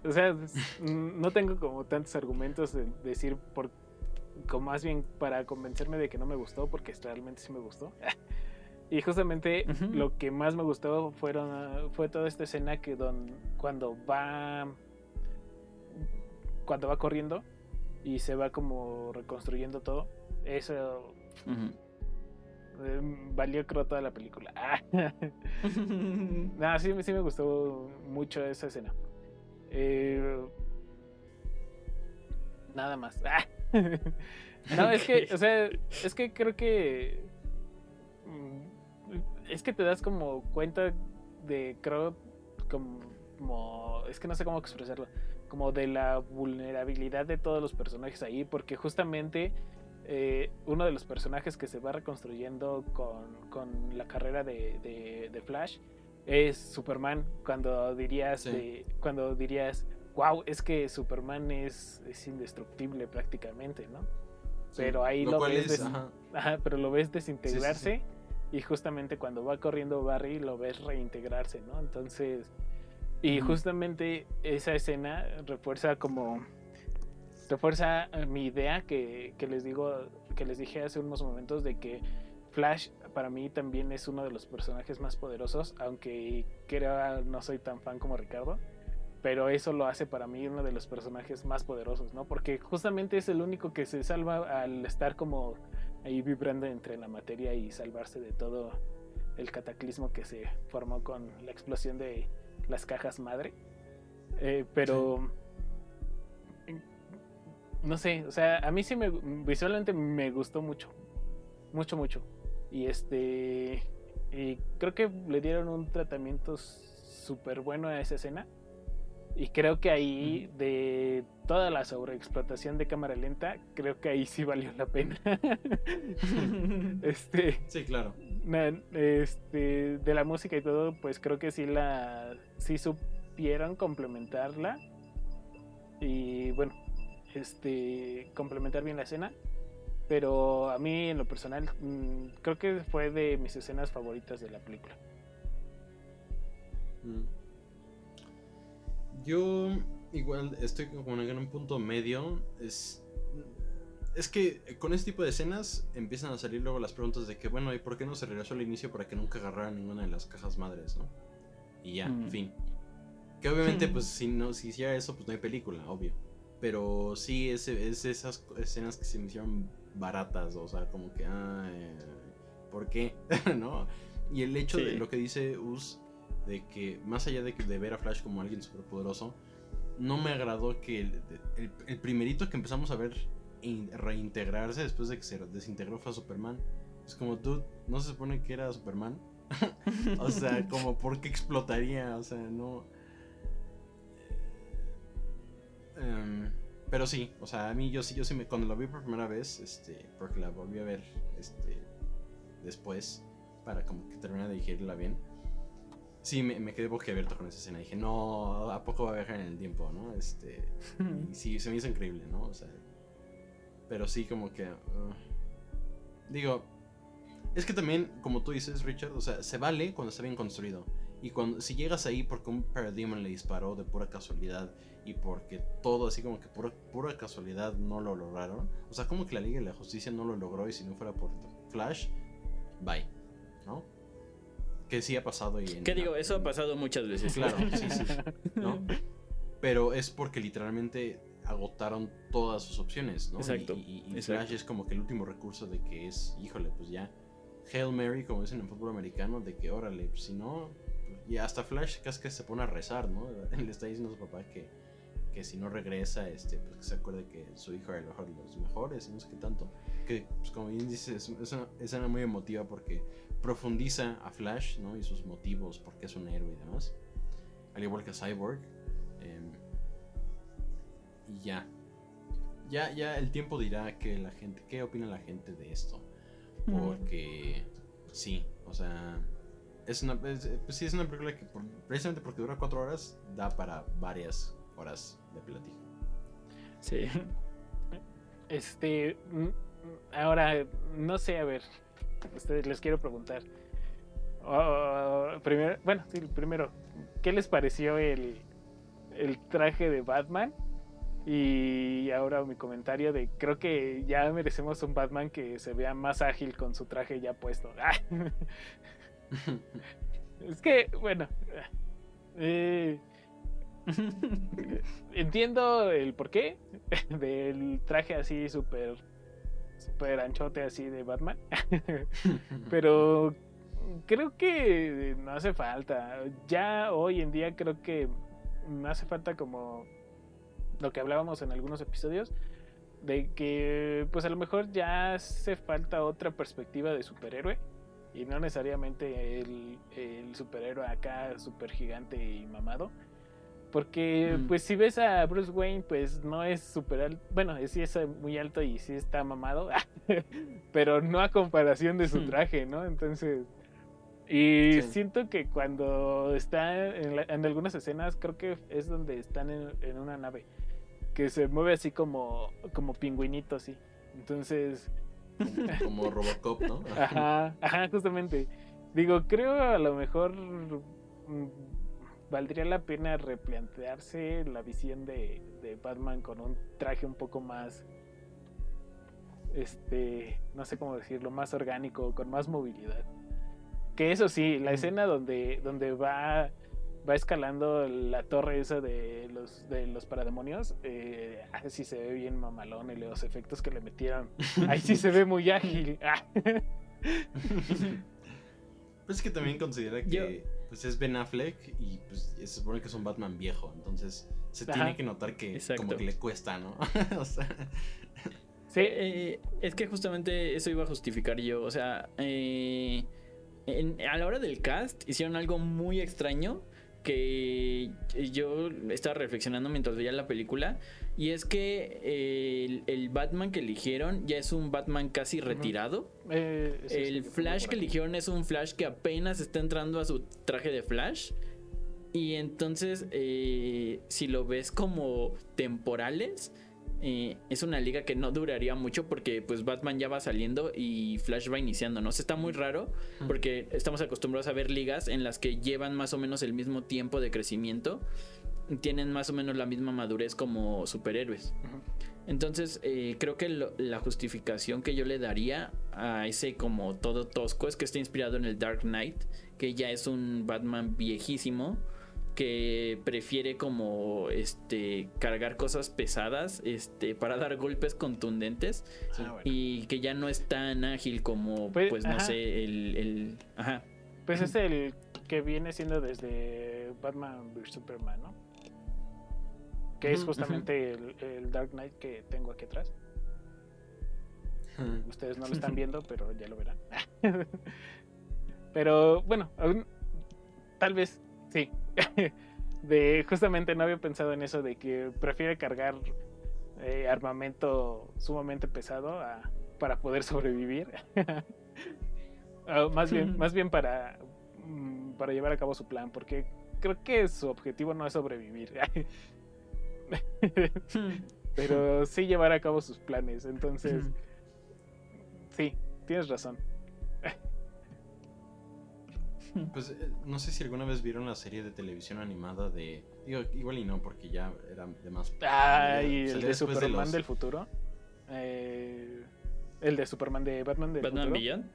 o sea, no tengo como tantos argumentos de decir por, como más bien para convencerme de que no me gustó, porque realmente sí me gustó. y justamente lo que más me gustó fueron ah, fue toda esta escena que don cuando va cuando va corriendo y se va como reconstruyendo todo. Eso eh, valió creo toda la película. no, sí, sí me gustó mucho esa escena. Eh, nada más. no, es que, o sea, es que creo que mm, es que te das como cuenta de, creo, como, es que no sé cómo expresarlo, como de la vulnerabilidad de todos los personajes ahí, porque justamente eh, uno de los personajes que se va reconstruyendo con, con la carrera de, de- de Flash es Superman. Cuando dirías, Sí. de- cuando dirías, wow, es que Superman es, es indestructible prácticamente, ¿no? Pero ahí lo ves es, des- ajá, Ajá, pero lo ves desintegrarse y justamente cuando va corriendo Barry lo ves reintegrarse, ¿no? Entonces, y justamente esa escena refuerza como refuerza eh, mi idea que, que les digo que les dije hace unos momentos de que Flash para mí también es uno de los personajes más poderosos, aunque creo no soy tan fan como Ricardo, pero eso lo hace para mí uno de los personajes más poderosos, ¿no? Porque justamente es el único que se salva al estar como ahí vibrando entre la materia y salvarse de todo el cataclismo que se formó con la explosión de las cajas madre. Eh, pero no sé, o sea, a mí sí me visualmente me gustó mucho, mucho, mucho. Y este, y creo que le dieron un tratamiento súper bueno a esa escena. Y creo que ahí, de toda la sobreexplotación de cámara lenta, creo que ahí sí valió la pena. este, Sí, claro. este, de la música y todo, pues creo que sí la, sí supieron complementarla. Y bueno, este, complementar bien la escena. Pero a mí, en lo personal, mm, creo que fue de mis escenas favoritas de la película. Mm. Yo igual estoy como en un punto medio. Es, es que con este tipo de escenas empiezan a salir luego las preguntas de que, bueno, ¿y por qué no se regresó al inicio para que nunca agarrara ninguna de las cajas madres, no? Y ya, Mm. fin. Que obviamente, pues, si no si hiciera eso, pues no hay película, obvio. Pero sí, es, es esas escenas que se me hicieron baratas, o sea, como que, ay, ¿por qué? ¿No? Y el hecho de lo que dice Us, de que más allá de, de ver a Flash como alguien superpoderoso, no me agradó que el, primerito que empezamos a ver in- reintegrarse después de que se desintegró fue a Superman. Es como, dude, ¿no se supone que era Superman? o sea, como, ¿por qué explotaría? O sea, no... Em, pero sí, o sea, a mí yo sí, yo sí me, cuando la vi por primera vez, este, porque la volví a ver, este, después, para como que terminar de digerirla bien, sí me, me quedé boquiabierto con esa escena. Dije, no, ¿a poco va a viajar en el tiempo, no? Este, y sí, se me hizo increíble, ¿no? O sea, pero sí como que, uh, digo, es que también, como tú dices, Richard, o sea, se vale cuando está bien construido. Y cuando, si llegas ahí porque un Parademon le disparó de pura casualidad y porque todo así como que pura, pura casualidad no lo lograron. O sea, como que la Liga de la Justicia no lo logró y si no fuera por Flash, bye. ¿No? Que sí ha pasado y... en ¿Qué la- digo? Eso ha pasado muchas veces. Claro, sí, sí. ¿no? Pero es porque literalmente agotaron todas sus opciones, ¿no? Y- Exacto, Y, y exacto. Flash es como que el último recurso de que es, híjole, pues ya. Hail Mary, como dicen en fútbol americano, de que órale, pues, si no. y hasta Flash casi que se pone a rezar, ¿no? Le está diciendo a su papá que, que si no regresa, este, pues que se acuerde que su hijo era el mejor de los mejores, y no sé qué tanto. Que, pues como bien dices, es, es una escena muy emotiva porque profundiza a Flash, ¿no? Y sus motivos, por qué es un héroe y demás. Al igual que a Cyborg. em, y ya. Ya, ya el tiempo dirá que la gente, qué opina la gente de esto. Porque sí, o sea, es una, es- pues sí es una película que por- precisamente porque dura cuatro horas da para varias horas de plática. Sí. Este, mm, ahora, no sé, a ver, ustedes les quiero preguntar. Primero, bueno, sí, primero, ¿qué les pareció el, el traje de Batman? Y ahora mi comentario de creo que ya merecemos un Batman que se vea más ágil con su traje ya puesto. es que, bueno, eh, entiendo el porqué del traje así súper súper anchote así de Batman. Pero creo que no hace falta. Ya hoy en día creo que no hace falta como lo que hablábamos en algunos episodios de que pues a lo mejor ya hace falta otra perspectiva de superhéroe y no necesariamente el, el superhéroe acá super gigante y mamado Porque, Mm. pues, si ves a Bruce Wayne, pues no es súper alto. Bueno, sí es muy alto y sí está mamado. pero no a comparación de su traje, ¿no? Entonces. Y Sí. siento que cuando está en, la- en algunas escenas, creo que es donde están en, en una nave. Que se mueve así como, como pingüinito, así. Entonces. Como Robocop, ¿no? Ajá, ajá, justamente. Digo, creo a lo mejor mm, valdría la pena replantearse la visión de, de Batman con un traje un poco más, este, no sé cómo decirlo, más orgánico, con más movilidad. Que eso sí, la escena donde, donde va, va escalando la torre esa de los, de los parademonios, eh, ahí sí se ve bien mamalón y los efectos que le metieron. Ahí sí se ve muy ágil. Ah. Pues es que también considera que Yo- pues es Ben Affleck y pues se supone que es un Batman viejo, entonces se Ajá. tiene que notar que Exacto. como que le cuesta, ¿no? o sea, Sí, Eh, es que justamente eso iba a justificar yo. O sea, eh, en- a la hora del cast hicieron algo muy extraño que yo estaba reflexionando mientras veía la película. Y es que eh, el, el Batman que eligieron ya es un Batman casi retirado. Eh, El Flash que eligieron es un Flash que apenas está entrando a su traje de Flash. Y entonces, eh, si lo ves como temporales, eh, es una liga que no duraría mucho porque pues Batman ya va saliendo y Flash va iniciando, ¿no? O sea, está muy raro porque estamos acostumbrados a ver ligas en las que llevan más o menos el mismo tiempo de crecimiento. Tienen más o menos la misma madurez como superhéroes. Entonces, eh, creo que lo- la justificación que yo le daría a ese como todo tosco es que está inspirado en el Dark Knight, que ya es un Batman viejísimo que prefiere como este cargar cosas pesadas este para dar golpes contundentes Ah, bueno. y que ya no es tan ágil como Pues, pues, no sé el, el ajá Pues es el que viene siendo desde Batman vs Superman, ¿no? Que es justamente el, el Dark Knight que tengo aquí atrás. Ustedes no lo están viendo, pero ya lo verán. pero bueno, aún- tal vez sí. de justamente no había pensado en eso de que prefiere cargar eh, armamento sumamente pesado a- para poder sobrevivir. Más bien, más bien para, mm, para llevar a cabo su plan, porque creo que su objetivo no es sobrevivir. pero sí llevar a cabo sus planes. Entonces, sí, tienes razón. Pues eh, no sé si alguna vez vieron la serie de televisión animada de. Digo, igual y no, porque ya era de más. Ah, y el de Superman los- del futuro. Eh, el de Superman de Batman del Batman futuro. Beyond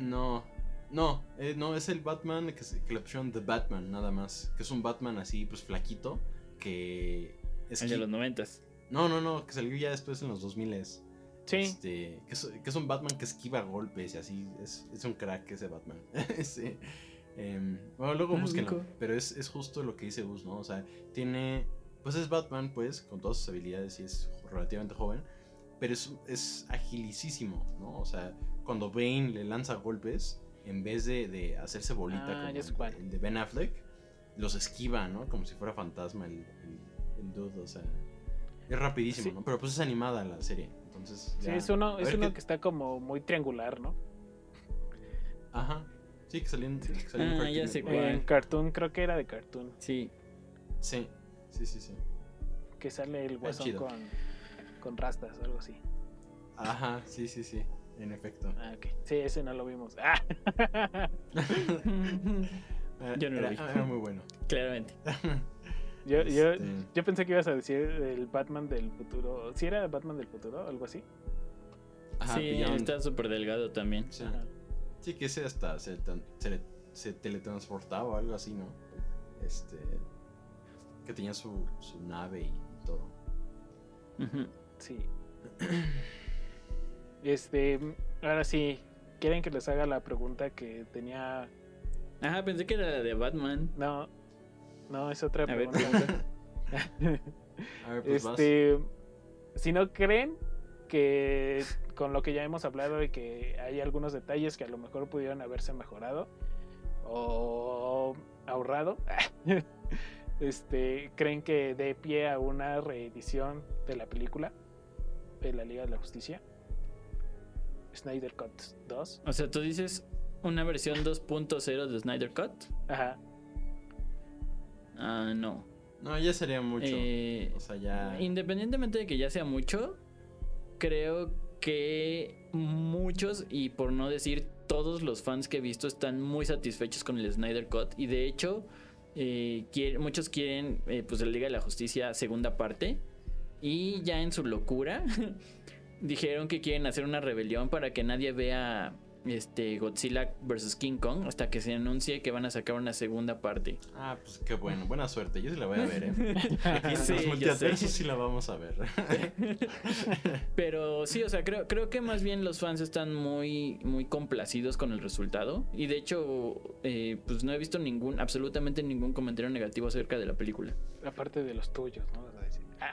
No, no, eh, no, es el Batman que, se- que le pusieron The Batman, nada más. Que es un Batman así, pues flaquito. Que. Es el de los noventas No, no, no, que salió ya después en los 2000 Sí, Este, que, es, que es un Batman que esquiva golpes y así. Es, es un crack ese Batman. Sí. Em, bueno, luego Ah, búsquenlo. Pero es, es justo lo que dice Gus, ¿no? O sea, tiene. Pues es Batman, pues, con todas sus habilidades y es relativamente joven. Pero es, es agilicísimo, ¿no? O sea, cuando Bane le lanza golpes, en vez de, de hacerse bolita Ah, como el de Ben Affleck, los esquiva, ¿no? Como si fuera fantasma el, el, el dude, o sea. Es rapidísimo, Sí. ¿no? Pero pues es animada la serie. Entonces. sí, es uno, a es uno qué- que está como muy triangular, ¿no? Ajá. Sí, que salió en, que salió en Ah, Cartoon ya sé cuál. En Cartoon, creo que era de Cartoon. sí Sí, sí, sí, sí. Que sale el guasón con, con rastas o algo así. Ajá, sí, sí, sí. En efecto. Ah, ok. Sí, ese no lo vimos. Ah. Yo no lo era, vi. era muy bueno. claramente yo, yo, Este, yo pensé que ibas a decir el Batman del futuro. ¿Sí era Batman del futuro? ¿Algo así? ajá, sí Beyond. está súper delgado también Sí. Sí, que ese hasta se, se, le- se teletransportaba o algo así, ¿no? Este. Que tenía su, su nave y todo. Sí. Este, ahora sí, ¿quieren que les haga la pregunta que tenía? Ajá pensé que era la de Batman No, no, es otra A ver, pregunta. A ver, pues vas. este, si no creen que con lo que ya hemos hablado y que hay algunos detalles que a lo mejor pudieron haberse mejorado o ahorrado, este, ¿creen que dé pie a una reedición de la película de la Liga de la Justicia? Snyder Cut 2. O sea, tú dices una versión 2.0 de Snyder Cut. Ajá. Ah, no. No, ya sería mucho. Eh, o sea, ya. Independientemente de que ya sea mucho, creo que muchos, y por no decir todos los fans que he visto, están muy satisfechos con el Snyder Cut. Y de hecho, eh, quiere- muchos quieren eh, pues la Liga de la Justicia segunda parte. Y ya en su locura dijeron que quieren hacer una rebelión para que nadie vea este Godzilla vs King Kong hasta que se anuncie que van a sacar una segunda parte. Ah, pues qué bueno. Buena suerte. Yo sí la voy a ver, ¿eh? Sí, los sí la vamos a ver. Pero sí, o sea, creo, creo que más bien los fans están muy, muy complacidos con el resultado. Y de hecho, eh, pues no he visto ningún, absolutamente ningún comentario negativo acerca de la película. Aparte de los tuyos, ¿no? Ah,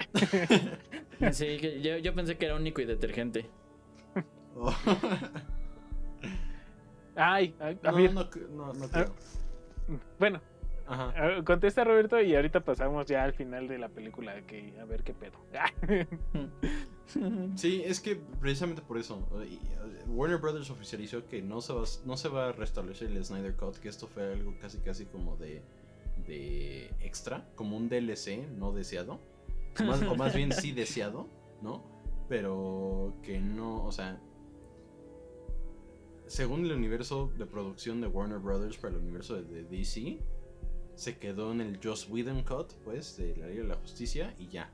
que yo, yo pensé que era único y detergente. Oh. Ay, a, a no, ver, no, no, no creo. bueno, Ajá. contesta Roberto y ahorita pasamos ya al final de la película, que a ver qué pedo. Sí, es que precisamente por eso. eh, Warner Brothers oficializó que no se, va, no se va a restablecer el Snyder Cut, que esto fue algo casi casi como de, de extra, como un DLC no deseado. O más, o más bien sí deseado, ¿no? Pero que no, o sea... Según el universo de producción de Warner Brothers para el universo de, de DC, se quedó en el Joss Whedon Cut, pues, de la Liga de la Justicia y ya.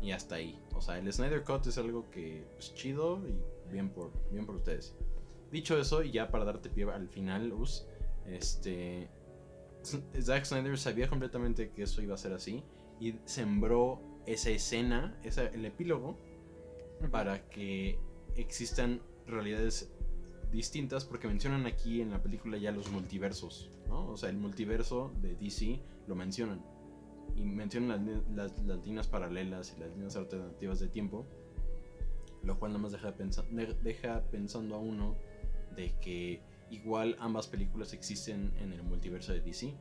Y hasta ahí. O sea, el Snyder Cut es algo que es chido y bien por, bien por ustedes. Dicho eso, y ya para darte pie al final, Us, este. Zack Snyder sabía completamente que eso iba a ser así y sembró esa escena, esa, el epílogo, para que existan realidades distintas, porque mencionan aquí en la película ya los multiversos, ¿no? O sea, el multiverso de DC lo mencionan y mencionan las, las- las líneas paralelas y las líneas alternativas de tiempo, lo cual nada más deja, pensa- deja pensando a uno de que igual ambas películas existen en el multiverso de DC.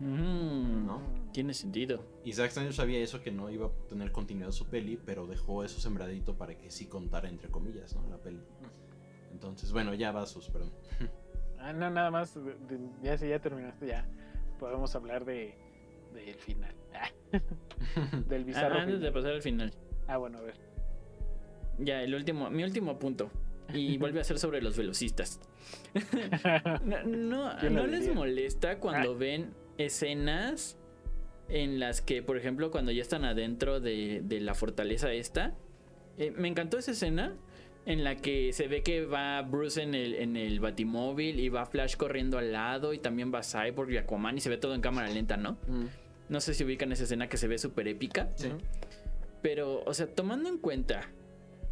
Mm, ¿No? Tiene sentido. Y Zack Snyder sabía eso, que no iba a tener continuidad su peli, pero dejó eso sembradito para que sí contara entre comillas, ¿no? La peli. Entonces, bueno, ya va sus, perdón. Ah, no, nada más, de- de- ya si ya terminaste, ya podemos hablar de del final. Ah, del Ah, bizarro. antes de pasar al final. Ah, bueno, a ver. Ya, el último, mi último punto. Y vuelve a ser sobre los velocistas. No, no, ¿Quién lo ¿no les molesta cuando ven escenas en las que, por ejemplo, cuando ya están adentro de, de la fortaleza esta? eh, me encantó esa escena en la que se ve que va Bruce en el, en el batimóvil y va Flash corriendo al lado y también va Cyborg y Aquaman y se ve todo en cámara lenta, ¿no? No sé si ubican esa escena que se ve súper épica. Sí. Pero, o sea, tomando en cuenta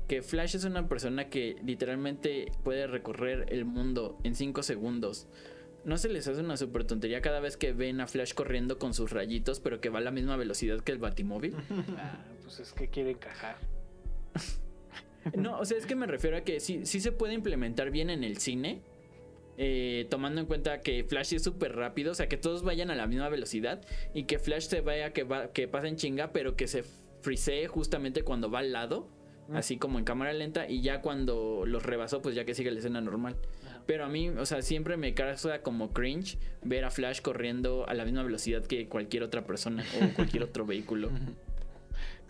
que Flash es una persona que literalmente puede recorrer el mundo en 5 segundos, ¿no se les hace una super tontería cada vez que ven a Flash corriendo con sus rayitos, pero que va a la misma velocidad que el Batimóvil? Ah, pues es que quiere encajar. No, o sea, es que me refiero a que sí, sí se puede implementar bien en el cine. eh, tomando en cuenta que Flash es súper rápido, o sea, que todos vayan a la misma velocidad y que Flash se vaya, que, va, que pase en chinga, pero que se frisee justamente cuando va al lado, así como en cámara lenta, y ya cuando los rebasó, pues ya que sigue la escena normal. Pero a mí, o sea, siempre me causa como cringe ver a Flash corriendo a la misma velocidad que cualquier otra persona o cualquier otro vehículo.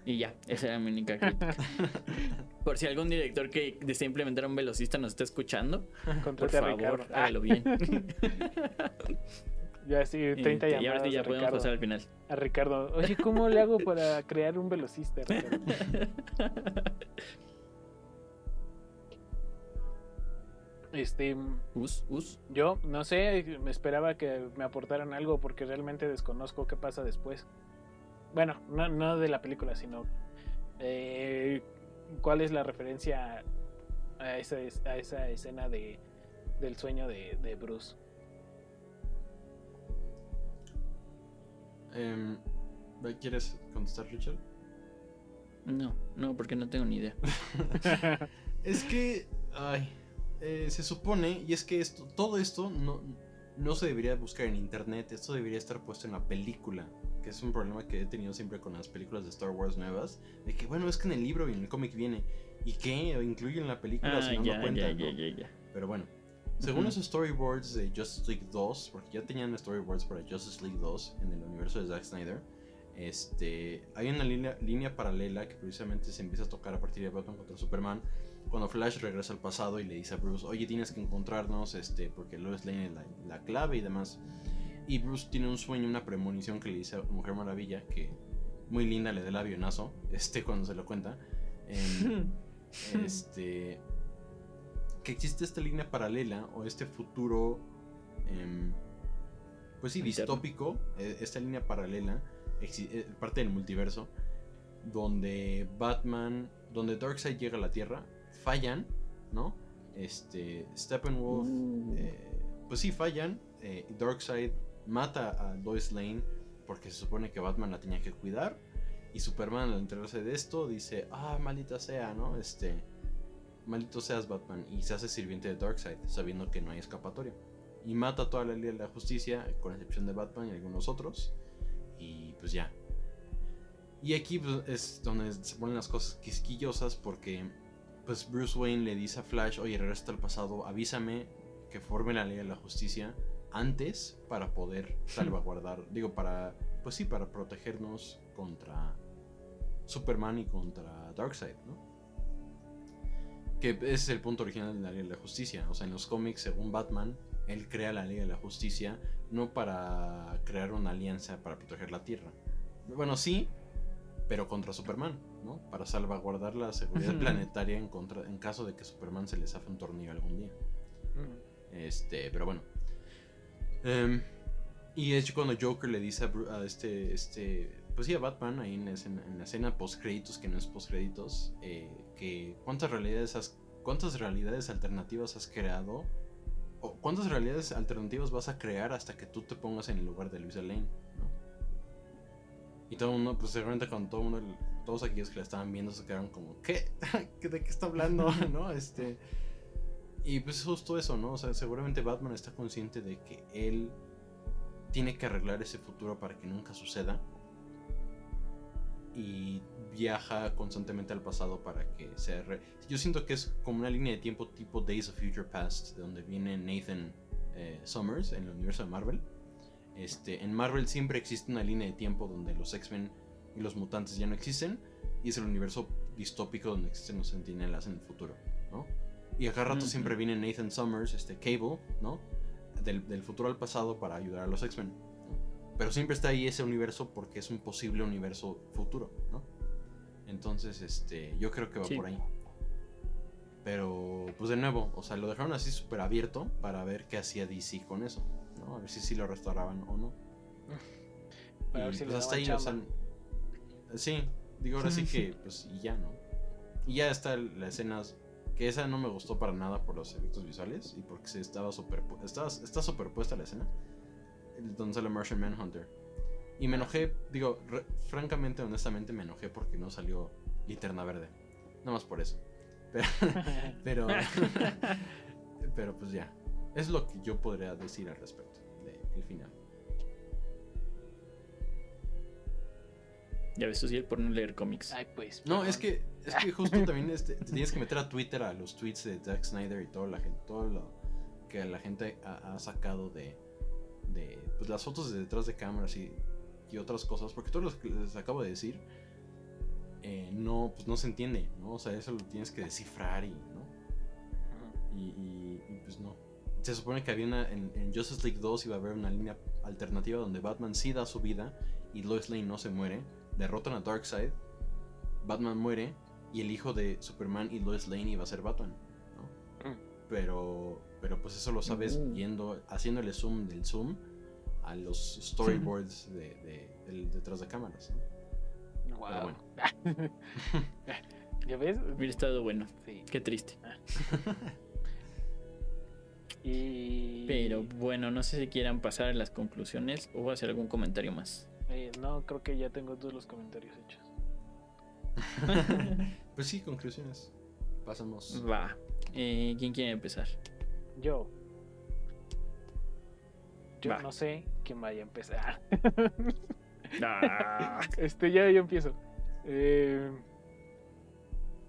Y ya, esa era mi única crítica. Por si algún director que desea implementar un velocista nos está escuchando, por favor. Ah, hágalo bien. ya sí, 30 Este, y ahora llamadas sí ya a podemos Ricardo. pasar al final. A Ricardo. Oye, ¿cómo le hago para crear un velocista? Este, Us, us. yo no sé, me esperaba que me aportaran algo porque realmente desconozco qué pasa después. Bueno, no, no de la película, sino eh, cuál es la referencia a esa, es- a esa escena de, del sueño de, de Bruce. Em, ¿Quieres contestar, Richard? No, no, porque no tengo ni idea. Es que, ay, eh, se supone, y es que esto, todo esto no, no se debería buscar en internet, esto debería estar puesto en la película, que es un problema que he tenido siempre con las películas de Star Wars nuevas, de que bueno, es que en el libro y en el cómic viene, ¿y qué? Incluyen la película Ah, si no ya, lo cuentan, ya, ya. Pero bueno, según Ujú. esos storyboards de Justice League 2, porque ya tenían storyboards para Justice League 2 en el universo de Zack Snyder, este, hay una línea, línea paralela que precisamente se empieza a tocar a partir de Batman contra Superman, cuando Flash regresa al pasado y le dice a Bruce, oye, tienes que encontrarnos, este, porque Lois Lane es la, la clave y demás. Y Bruce tiene un sueño, una premonición que le dice a Mujer Maravilla, que muy linda le da el avionazo, este, cuando se lo cuenta. Este que existe esta línea paralela o este futuro em, pues sí Interno. distópico eh, esta línea paralela eh, parte del multiverso donde Batman donde Darkseid llega a la Tierra fallan no este Steppenwolf Uh. eh, pues sí fallan eh, Darkseid mata a Lois Lane porque se supone que Batman la tenía que cuidar y Superman al enterarse de esto dice, ah, maldita sea, ¿no? Este, maldito seas Batman. Y se hace sirviente de Darkseid, sabiendo que no hay escapatoria. Y mata a toda la Liga de la Justicia, con excepción de Batman y algunos otros. Y pues ya. Y aquí pues, es donde se ponen las cosas quisquillosas porque pues Bruce Wayne le dice a Flash, oye, regresa al pasado, avísame que forme la Liga de la Justicia antes para poder salvaguardar, digo, para, pues sí, para protegernos contra Superman y contra Darkseid, ¿no? Que ese es el punto original de la Liga de la Justicia. O sea, en los cómics, según Batman, él crea la Liga de la Justicia no para crear una alianza para proteger la Tierra. Bueno, sí, pero contra Superman, ¿no? Para salvaguardar la seguridad planetaria en, contra, en caso de que Superman se les hace un tornillo algún día. Este, pero bueno. Em, y es cuando Joker le dice a, este, este, pues sí, a Batman, ahí en la escena, en la escena post créditos, que no es post créditos, que cuántas realidades has, cuántas realidades alternativas has creado, o cuántas realidades alternativas vas a crear hasta que tú te pongas en el lugar de Luisa Lane. Y todo el mundo, pues seguramente con todo mundo, todos aquellos que la estaban viendo se quedaron como. ¿Qué- ¿De qué está hablando? ¿No? Este... Y pues justo eso, ¿no? O sea, seguramente Batman está consciente de que él tiene que arreglar ese futuro para que nunca suceda. Y viaja constantemente al pasado para que se arre- Yo siento que es como una línea de tiempo tipo Days of Future Past, de donde viene Nathan eh, Summers en el universo de Marvel. Este, en Marvel siempre existe una línea de tiempo donde los X-Men y los mutantes ya no existen. Y es el universo distópico donde existen los sentinelas en el futuro, ¿no? Y a cada rato siempre viene Nathan Summers, este Cable, ¿no? Del, del futuro al pasado para ayudar a los X-Men. ¿no? Pero siempre está ahí ese universo porque es un posible universo futuro, ¿no? Entonces, este, yo creo que va Sí. por ahí. Pero, pues de nuevo, o sea, lo dejaron así súper abierto para ver qué hacía DC con eso, ¿no? A ver si sí lo restauraban o no. Para Y, ver si pues hasta ahí, o sea, chamba. sí, digo ahora sí que, pues, y ya, ¿no? Y ya está la escena, que esa no me gustó para nada por los efectos visuales y porque se estaba superpu estaba, está superpuesta la escena, donde sale Martian Manhunter. Y me enojé, digo, francamente, honestamente me enojé porque no salió Linterna Verde. Nada más por eso. Pero, pero, pero pues ya. Es lo que yo podría decir al respecto del final. Ya ves, Susiel, por no leer cómics. Ay, pues. No, perdón. es que, es que justo también este, te tienes que meter a Twitter a los tweets de Zack Snyder y toda la gente, todo lo que la gente ha, ha sacado de, de pues, las fotos de detrás de cámaras y, y otras cosas, porque todo lo que les acabo de decir eh, no, pues no se entiende, ¿no? O sea, eso lo tienes que descifrar y, ¿no? Y- y, pues no. Se supone que había una, en, en Justice League 2 iba a haber una línea alternativa donde Batman sí da su vida y Lois Lane no se muere. Derrotan a Darkseid, Batman muere y el hijo de Superman y Lois Lane iba a ser Batman. ¿no? Mm. Pero, pero pues eso lo sabes Mm. viendo, haciéndole zoom del zoom a los storyboards de, detrás de cámaras. ¿no? Guau. bueno. ¿Ya ves? Hubiera estado bueno. Sí. Qué triste. Y. Pero bueno, no sé si quieran pasar a las conclusiones o hacer algún comentario más. Eh, no, creo que ya tengo todos los comentarios hechos. Pues sí, conclusiones. Pasamos. Va. Eh, ¿Quién quiere empezar? Yo. yo Va. no sé quién vaya a empezar. Ah, Este, ya yo empiezo. Eh,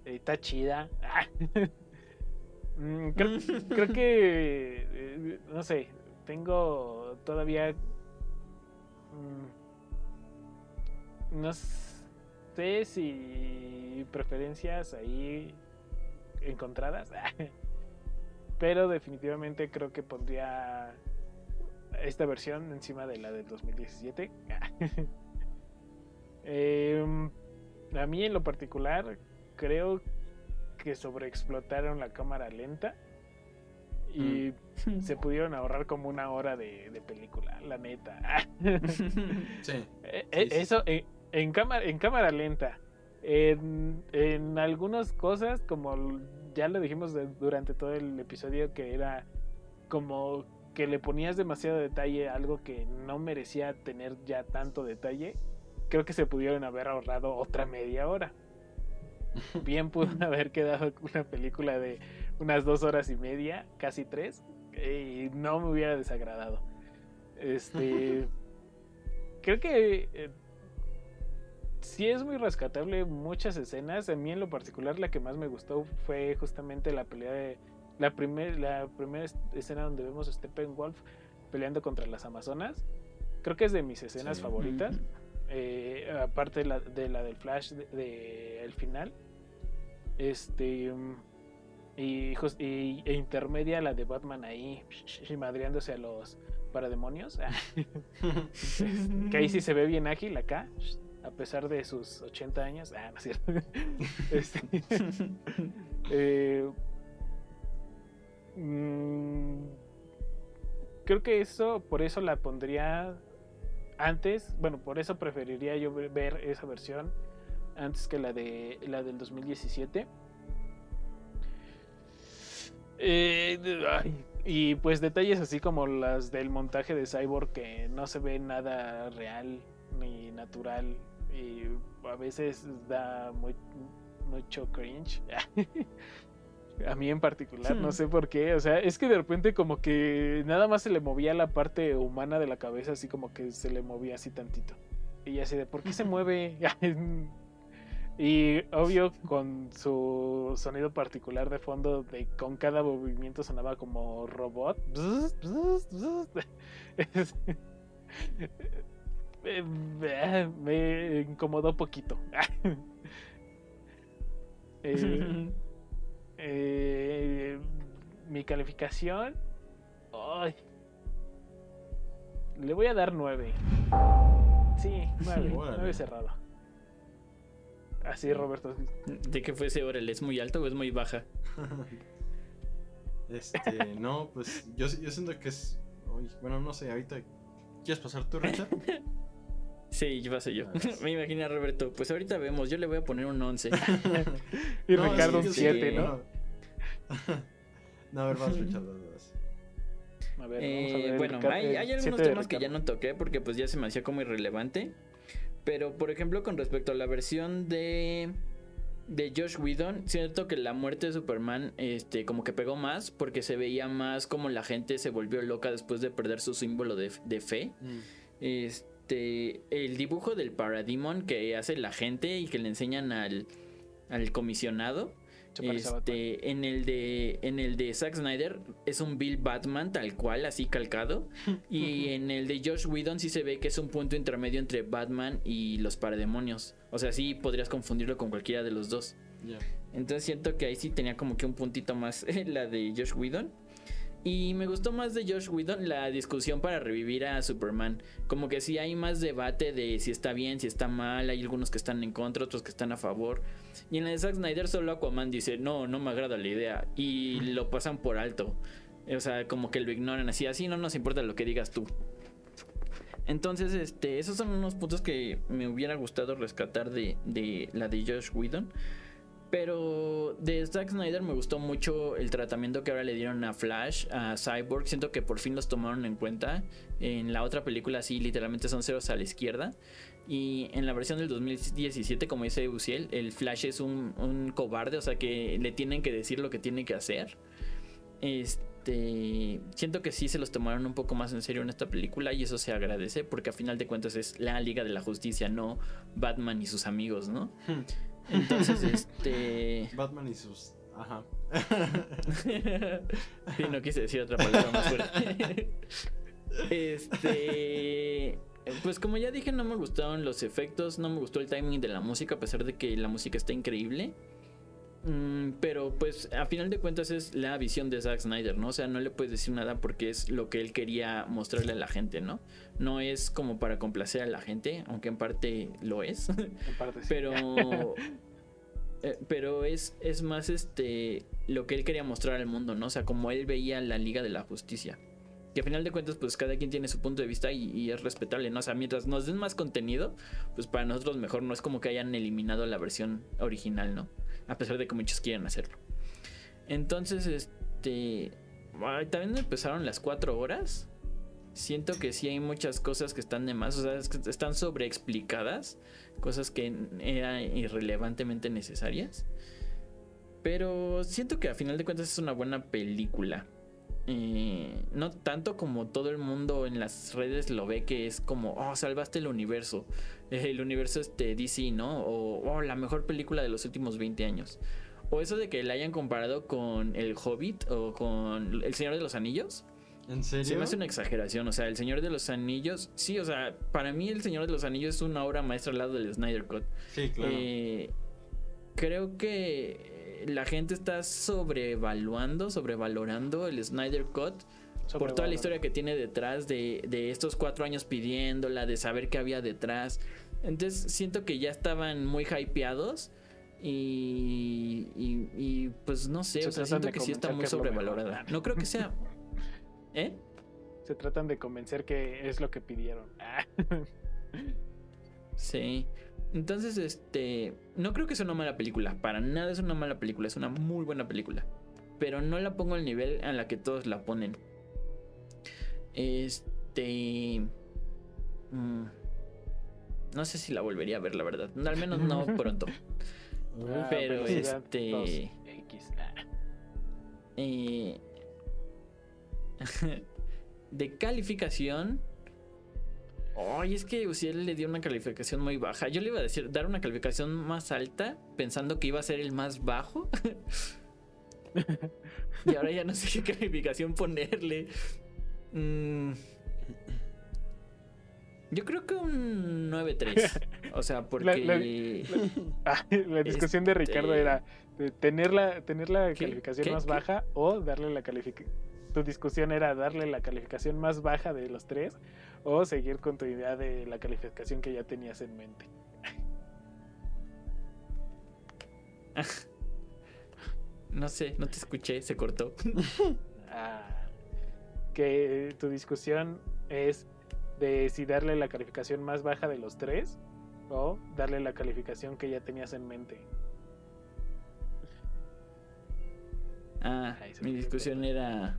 está chida. Mm, creo, creo que. eh, no sé. Tengo todavía. mm, no sé si preferencias ahí encontradas. Pero definitivamente creo que pondría esta versión encima de la del 2017. Em, a mí en lo particular creo que sobreexplotaron la cámara lenta y se pudieron ahorrar como una hora de, de película, la neta. Sí. Eh, Sí, eh, sí, Eso en, cámara, en cámara lenta. En, en algunas cosas, como ya lo dijimos de- durante todo el episodio, que era como que le ponías demasiado detalle a algo que no merecía tener ya tanto detalle, creo que se pudieron haber ahorrado otra media hora. Bien pudo haber quedado una película de unas dos horas y media, casi tres, y no me hubiera desagradado. Este. creo que eh, sí es muy rescatable muchas escenas. A mí en lo particular la que más me gustó fue justamente la pelea de la primera la primera escena donde vemos a Steppenwolf peleando contra las amazonas. Creo que es de mis escenas Sí. favoritas. Eh, aparte de la, de la del flash de, de el final. Este y, y- e intermedia la de Batman ahí madreándose a los parademonios. Que ahí sí se ve bien ágil acá, a pesar de sus 80 años. Ah, no es cierto. Este, eh, mm, creo que eso, por eso la pondría antes. Bueno, por eso preferiría yo ver- esa versión antes que la de la del 2017. Eh, y pues detalles así como las del montaje de Cyborg que no se ve nada real ni natural y a veces da muy, mucho cringe. A mí en particular, no Hmm. sé por qué. O sea, es que de repente como que nada más se le movía la parte humana de la cabeza, así como que se le movía así tantito. Y así de, ¿por qué se mueve? y obvio con su sonido particular de fondo, de con cada movimiento sonaba como robot. Es- me, me incomodó poquito. Eh, eh, mi calificación. Ay, le voy a dar 9. Sí, 9. Órale. 9 cerrado. Así, Roberto. ¿De qué fue ese Orel? ¿Es muy alto o es muy baja? Este, no, pues yo, yo siento que es. uy, bueno, no sé, ahorita. ¿Quieres pasar tú, Richard? Sí, yo paso yo. Me imagino a Roberto. Pues ahorita vemos, yo le voy a poner un 11. Y No, Ricardo sí, un sí, 7, sí. ¿no? No, a ver, vas, Richard, vas, vas. A ver, Eh, vamos a ver. el bueno, hay, algunos temas que ya no toqué porque pues ya se me hacía como irrelevante. Pero por ejemplo, con respecto a la versión de de Josh Whedon, cierto que la muerte de Superman este como que pegó más porque se veía más como la gente se volvió loca después de perder su símbolo de, de fe. Mm, Este, el dibujo del Parademon que hace la gente y que le enseñan al, al comisionado. Este, en el de en el de Zack Snyder es un Bill Batman tal cual, así calcado. y en el de Josh Whedon sí se ve que es un punto intermedio entre Batman y los parademonios. O sea, sí podrías confundirlo con cualquiera de los dos. Entonces siento que ahí sí tenía como que un puntito más la de Josh Whedon. Y me gustó más de Josh Whedon la discusión para revivir a Superman. Como que sí hay más debate de si está bien, si está mal. Hay algunos que están en contra, otros que están a favor. Y en la de Zack Snyder solo Aquaman dice, no, no me agrada la idea. Y lo pasan por alto. O sea, como que lo ignoran así, así no nos importa lo que digas tú. Entonces, este, esos son unos puntos que me hubiera gustado rescatar de, de la de Josh Whedon. Pero de Zack Snyder me gustó mucho el tratamiento que ahora le dieron a Flash, a Cyborg. Siento que por fin los tomaron en cuenta. En la otra película sí, literalmente son ceros a la izquierda. Y en la versión del 2017, como dice Uciel, el Flash es un, cobarde, o sea que le tienen que decir lo que tiene que hacer. Este, siento que sí se los tomaron un poco más en serio en esta película y eso se agradece porque a final de cuentas es la Liga de la Justicia, no Batman y sus amigos, ¿no? Entonces, este Batman y sus. Ajá. sí, no quise decir otra palabra más fuerte. este. Pues como ya dije, no me gustaron los efectos, no me gustó el timing de la música, a pesar de que la música está increíble. Mm, pero pues a final de cuentas es la visión de Zack Snyder, ¿no? O sea, no le puedes decir nada porque es lo que él quería mostrarle a la gente, ¿no? No es como para complacer a la gente, aunque en parte lo es. En parte sí. Pero. eh, pero es, es más este lo que él quería mostrar al mundo, ¿no? O sea, como él veía la Liga de la Justicia. Que a final de cuentas, pues cada quien tiene su punto de vista y, y es respetable, ¿no? O sea, mientras nos den más contenido, pues para nosotros mejor no es como que hayan eliminado la versión original, ¿no? A pesar de que muchos quieren hacerlo. Entonces, este. también empezaron las cuatro horas. Siento que sí hay muchas cosas que están de más, o sea, están sobreexplicadas, cosas que eran irrelevantemente necesarias. Pero siento que a final de cuentas es una buena película. Eh, no tanto como todo el mundo en las redes lo ve que es como, oh, salvaste el universo. El universo este DC, ¿no? O oh, la mejor película de los últimos 20 años. O eso de que la hayan comparado con El Hobbit o con El Señor de los Anillos. ¿En serio? Se me hace una exageración. O sea, El Señor de los Anillos. Sí, o sea, para mí El Señor de los Anillos es una obra maestra al lado del Snyder Cut. Sí, claro. Eh, creo que la gente está sobrevaluando, sobrevalorando el Snyder Cut por toda la historia que tiene detrás de, de estos cuatro años pidiéndola, de saber qué había detrás. Entonces siento que ya estaban muy hypeados. Y, y, y, pues no sé, Se o sea, siento que sí está muy sobrevalorada. No creo que sea. ¿Eh? Se tratan de convencer que es lo que pidieron. Sí. Entonces, este. No creo que sea una mala película. Para nada es una mala película. Es una muy buena película. Pero no la pongo al nivel a la que todos la ponen. Este. mm, no sé si la volvería a ver, la verdad. Al menos no pronto. Ah, Pero velocidad este- 2X. Ah. Eh, de calificación. Ay, es que Uciel le dio una calificación muy baja. Yo le iba a decir, dar una calificación más alta, pensando que iba a ser el más bajo. y ahora ya no sé qué calificación ponerle. Mm, yo creo que un 9.3. O sea, porque. la- la discusión de Ricardo Este- era tener la, tener la ¿Qué? calificación ¿Qué? más ¿Qué? baja o darle la calificación. Tu discusión era darle la calificación más baja de los tres o seguir con tu idea de la calificación que ya tenías en mente. No sé, no te escuché, se cortó. Ah, que tu discusión es de si darle la calificación más baja de los tres o darle la calificación que ya tenías en mente. Ah, mi fue discusión era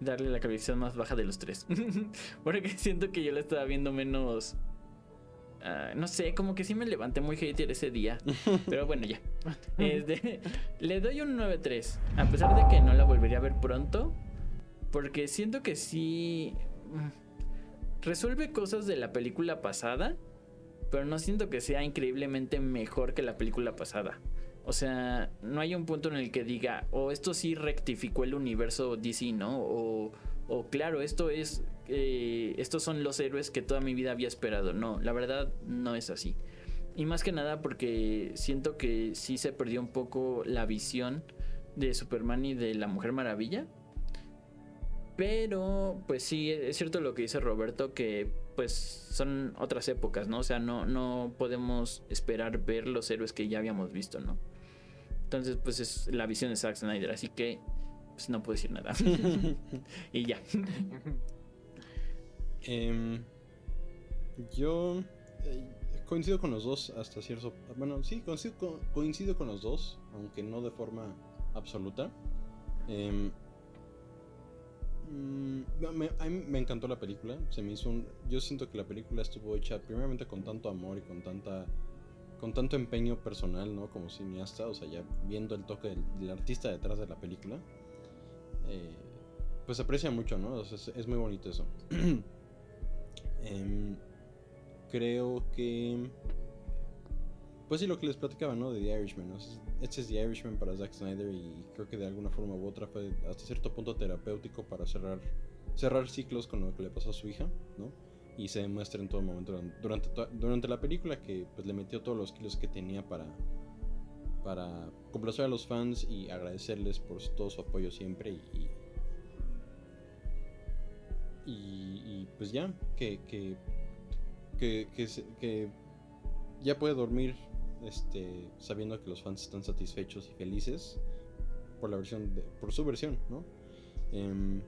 darle la calificación más baja de los tres. Porque siento que yo la estaba viendo menos. ah, no sé, como que sí me levanté muy hater ese día. Pero bueno, ya. Este, le doy un 9-3. A pesar de que no la volvería a ver pronto. Porque siento que sí. mm, Resuelve cosas de la película pasada. Pero no siento que sea increíblemente mejor que la película pasada. O sea, no hay un punto en el que diga, o esto sí rectificó el universo DC, ¿no? O, o claro, esto es, eh, estos son los héroes que toda mi vida había esperado. No, la verdad no es así. Y más que nada porque siento que sí se perdió un poco la visión de Superman y de la Mujer Maravilla. Pero, pues sí, es cierto lo que dice Roberto, que pues son otras épocas, ¿no? O sea, no, no podemos esperar ver los héroes que ya habíamos visto, ¿no? Entonces, pues es la visión de Zack Snyder, así que pues no puedo decir nada. y ya. Em, yo eh, coincido con los dos hasta cierto... Bueno, sí, coincido con, coincido con los dos, aunque no de forma absoluta. Em, me, a mí me encantó la película. Se me hizo un, yo siento que la película estuvo hecha primeramente con tanto amor y con tanta con tanto empeño personal, ¿no? Como cineasta, o sea, ya viendo el toque del, artista detrás de la película. eh, pues aprecia mucho, ¿no? Es muy bonito eso. Em, creo que... Pues sí, lo que les platicaba, ¿no? De The Irishman. ¿no? Este es The Irishman para Zack Snyder y creo que de alguna forma u otra fue hasta cierto punto terapéutico para cerrar, cerrar ciclos con lo que le pasó a su hija, ¿no? Y se demuestra en todo momento durante, durante, la película que pues, le metió todos los kilos que tenía para, para complacer a los fans y agradecerles por todo su apoyo siempre y, y, pues ya, que, que, que, que, que ya puede dormir este, sabiendo que los fans están satisfechos y felices por la versión de- por su versión, ¿no? Em,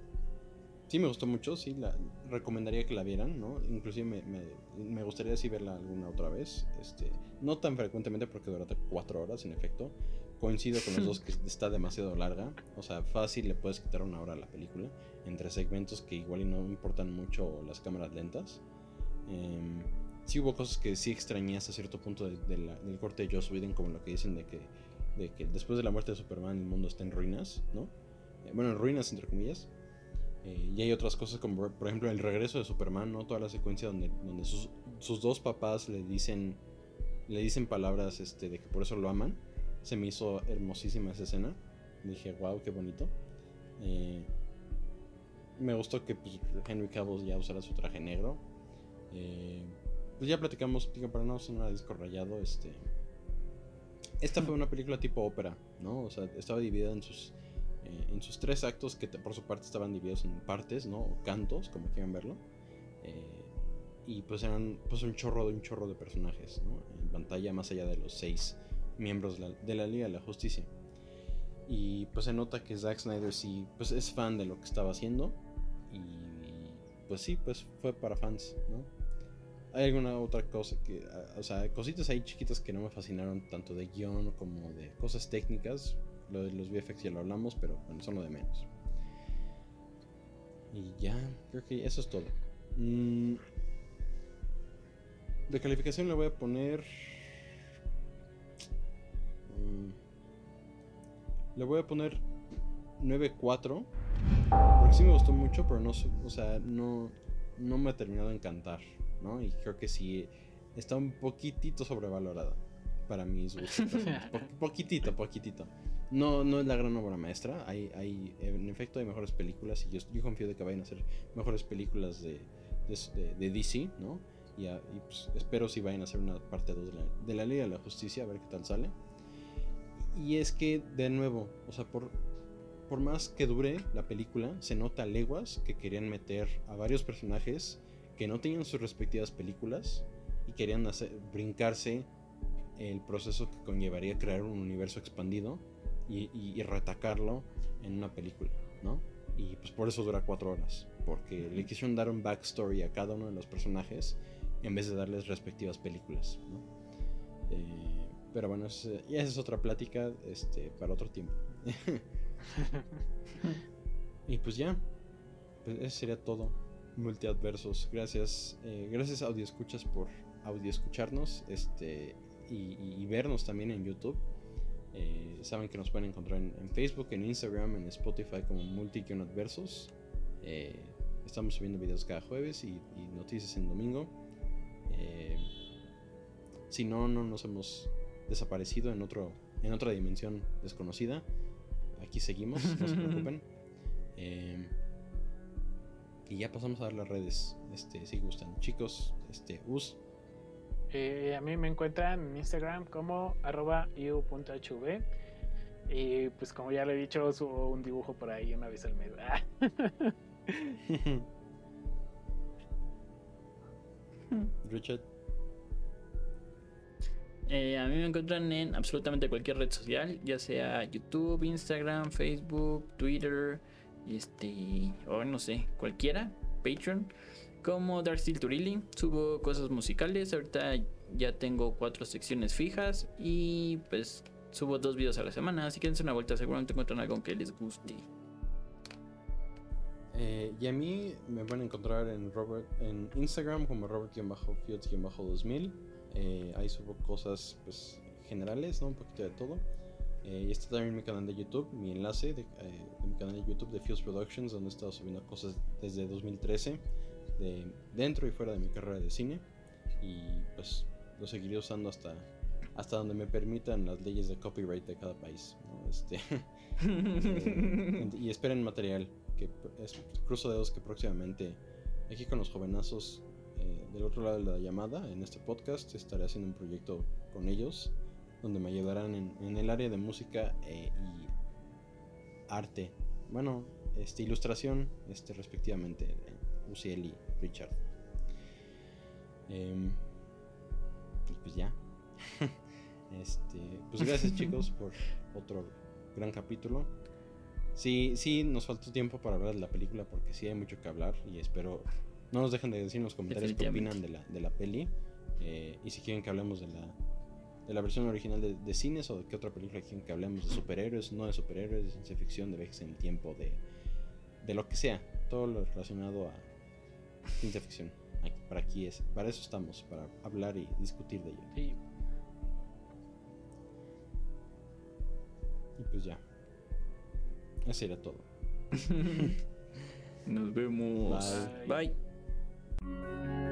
sí me gustó mucho, sí, la recomendaría que la vieran, ¿no? Inclusive me, me- me gustaría sí verla alguna otra vez, este, no tan frecuentemente porque dura cuatro horas en efecto. Coincido con los dos que está demasiado larga, o sea, fácil le puedes quitar una hora a la película entre segmentos que igual y no importan mucho las cámaras lentas. Em, sí hubo cosas que sí extrañé hasta cierto punto del corte de Joss Whedon, como lo que dicen de que, de que después de la muerte de Superman el mundo está en ruinas, ¿no? Eh, bueno, en ruinas entre comillas. Eh, y hay otras cosas como por- ejemplo el regreso de Superman, ¿no? Toda la secuencia donde, sus dos papás le dicen le dicen palabras este, de que por eso lo aman. Se me hizo hermosísima esa escena. Dije, wow, qué bonito. Eh, me gustó que pues, Henry Cavill ya usara su traje negro. Eh, pues ya platicamos, para no sonar disco rayado, este... Esta fue una película tipo ópera, ¿no? O sea, estaba dividida en sus, eh, en sus tres actos que por su parte estaban divididos en partes, ¿no? O cantos, como quieran verlo. Eh, y pues eran pues un chorro de un chorro de personajes, ¿no? En pantalla más allá de los seis miembros de la, de la Liga de la Justicia. Y pues se nota que Zack Snyder sí pues es fan de lo que estaba haciendo y pues sí, pues fue para fans, ¿no? Hay alguna otra cosa que, ah, o sea, cositas ahí chiquitas que no me fascinaron tanto de guion como de cosas técnicas. Lo de los VFX ya lo hablamos, pero bueno, son lo de menos. Y ya, creo que eso es todo. Mm, de calificación le voy a poner. mm, le voy a poner 9.4. Porque sí me gustó mucho, pero no, o sea, no, no me ha terminado de encantar, ¿no? Y creo que sí está un poquitito sobrevalorada para mis gustos. Po- poquitito, poquitito. No, no es la gran obra maestra. Hay, hay, en efecto, hay mejores películas y yo, yo confío de que vayan a ser mejores películas de, de, de- DC, ¿no? Y, a- y, pues, espero si vayan a hacer una parte 2 de la, de la Liga de la Justicia, a ver qué tal sale. Y es que, de nuevo, o sea, por, por más que dure la película, se nota leguas que querían meter a varios personajes que no tenían sus respectivas películas y querían hacer, brincarse el proceso que conllevaría crear un universo expandido y, y- y retacarlo en una película, ¿no? Y pues por eso dura cuatro horas, porque le quisieron dar un backstory a cada uno de los personajes en vez de darles respectivas películas, ¿no? Eh, pero bueno, es, ya esa es otra plática este, para otro tiempo. y pues ya, pues eso sería todo. Multiadversos. Gracias, eh, gracias audio escuchas por audio escucharnos este, y, y- y vernos también en YouTube. Eh, saben que nos pueden encontrar en, en Facebook, en Instagram, en Spotify como multi-adversos. Eh, estamos subiendo videos cada jueves y, y noticias en domingo. Eh, si no, no nos hemos desaparecido en, otro, en otra dimensión desconocida. Aquí seguimos, no se preocupen. Y ya pasamos a dar las redes, este, si gustan. Chicos, este, us, Eh, a mí me encuentran en Instagram como arroba iu.hv y pues como ya le he dicho subo un dibujo por ahí una vez al mes. Ah. Richard, Eh, a mí me encuentran en absolutamente cualquier red social, ya sea YouTube, Instagram, Facebook, Twitter, este, o no sé, cualquiera, Patreon, como Dark Steel Turilli. Subo cosas musicales, ahorita ya tengo cuatro secciones fijas y pues subo dos videos a la semana, así que dense una vuelta, seguramente encuentran algo que les guste. Eh, y a mí me van a encontrar en Robert en Instagram como Robert-Fields-2000. Eh, ahí subo cosas pues generales, ¿no? un poquito de todo. Eh, y está también mi canal de YouTube, mi enlace de, eh, de mi canal de YouTube de Fuse Productions, donde he estado subiendo cosas desde 2013, de dentro y fuera de mi carrera de cine. Y pues lo seguiré usando hasta, hasta donde me permitan las leyes de copyright de cada país. ¿no? Este, eh, y esperen material, que es, cruzo dedos que próximamente aquí con los jovenazos eh, del otro lado de la llamada, en este podcast, estaré haciendo un proyecto con ellos donde me ayudarán en, en el área de música eh, y arte. Bueno, este, ilustración, este, respectivamente, eh, Uciel y Richard. Em, y pues ya. este, pues gracias chicos por otro gran capítulo. Sí, sí, nos faltó tiempo para hablar de la película porque sí hay mucho que hablar y espero no nos dejen de decir en los comentarios qué opinan de la, de la peli eh, y si quieren que hablemos de la, de la versión original de, de cines o de qué otra película quieren que hablemos de superhéroes, no de superhéroes, de ciencia ficción, de viajes en el tiempo, de, de lo que sea, todo lo relacionado a ciencia ficción. Aquí- Para aquí es, para eso estamos, para hablar y discutir de ello. Sí. Y pues ya. Eso era todo. Nos vemos. Bye. Bye.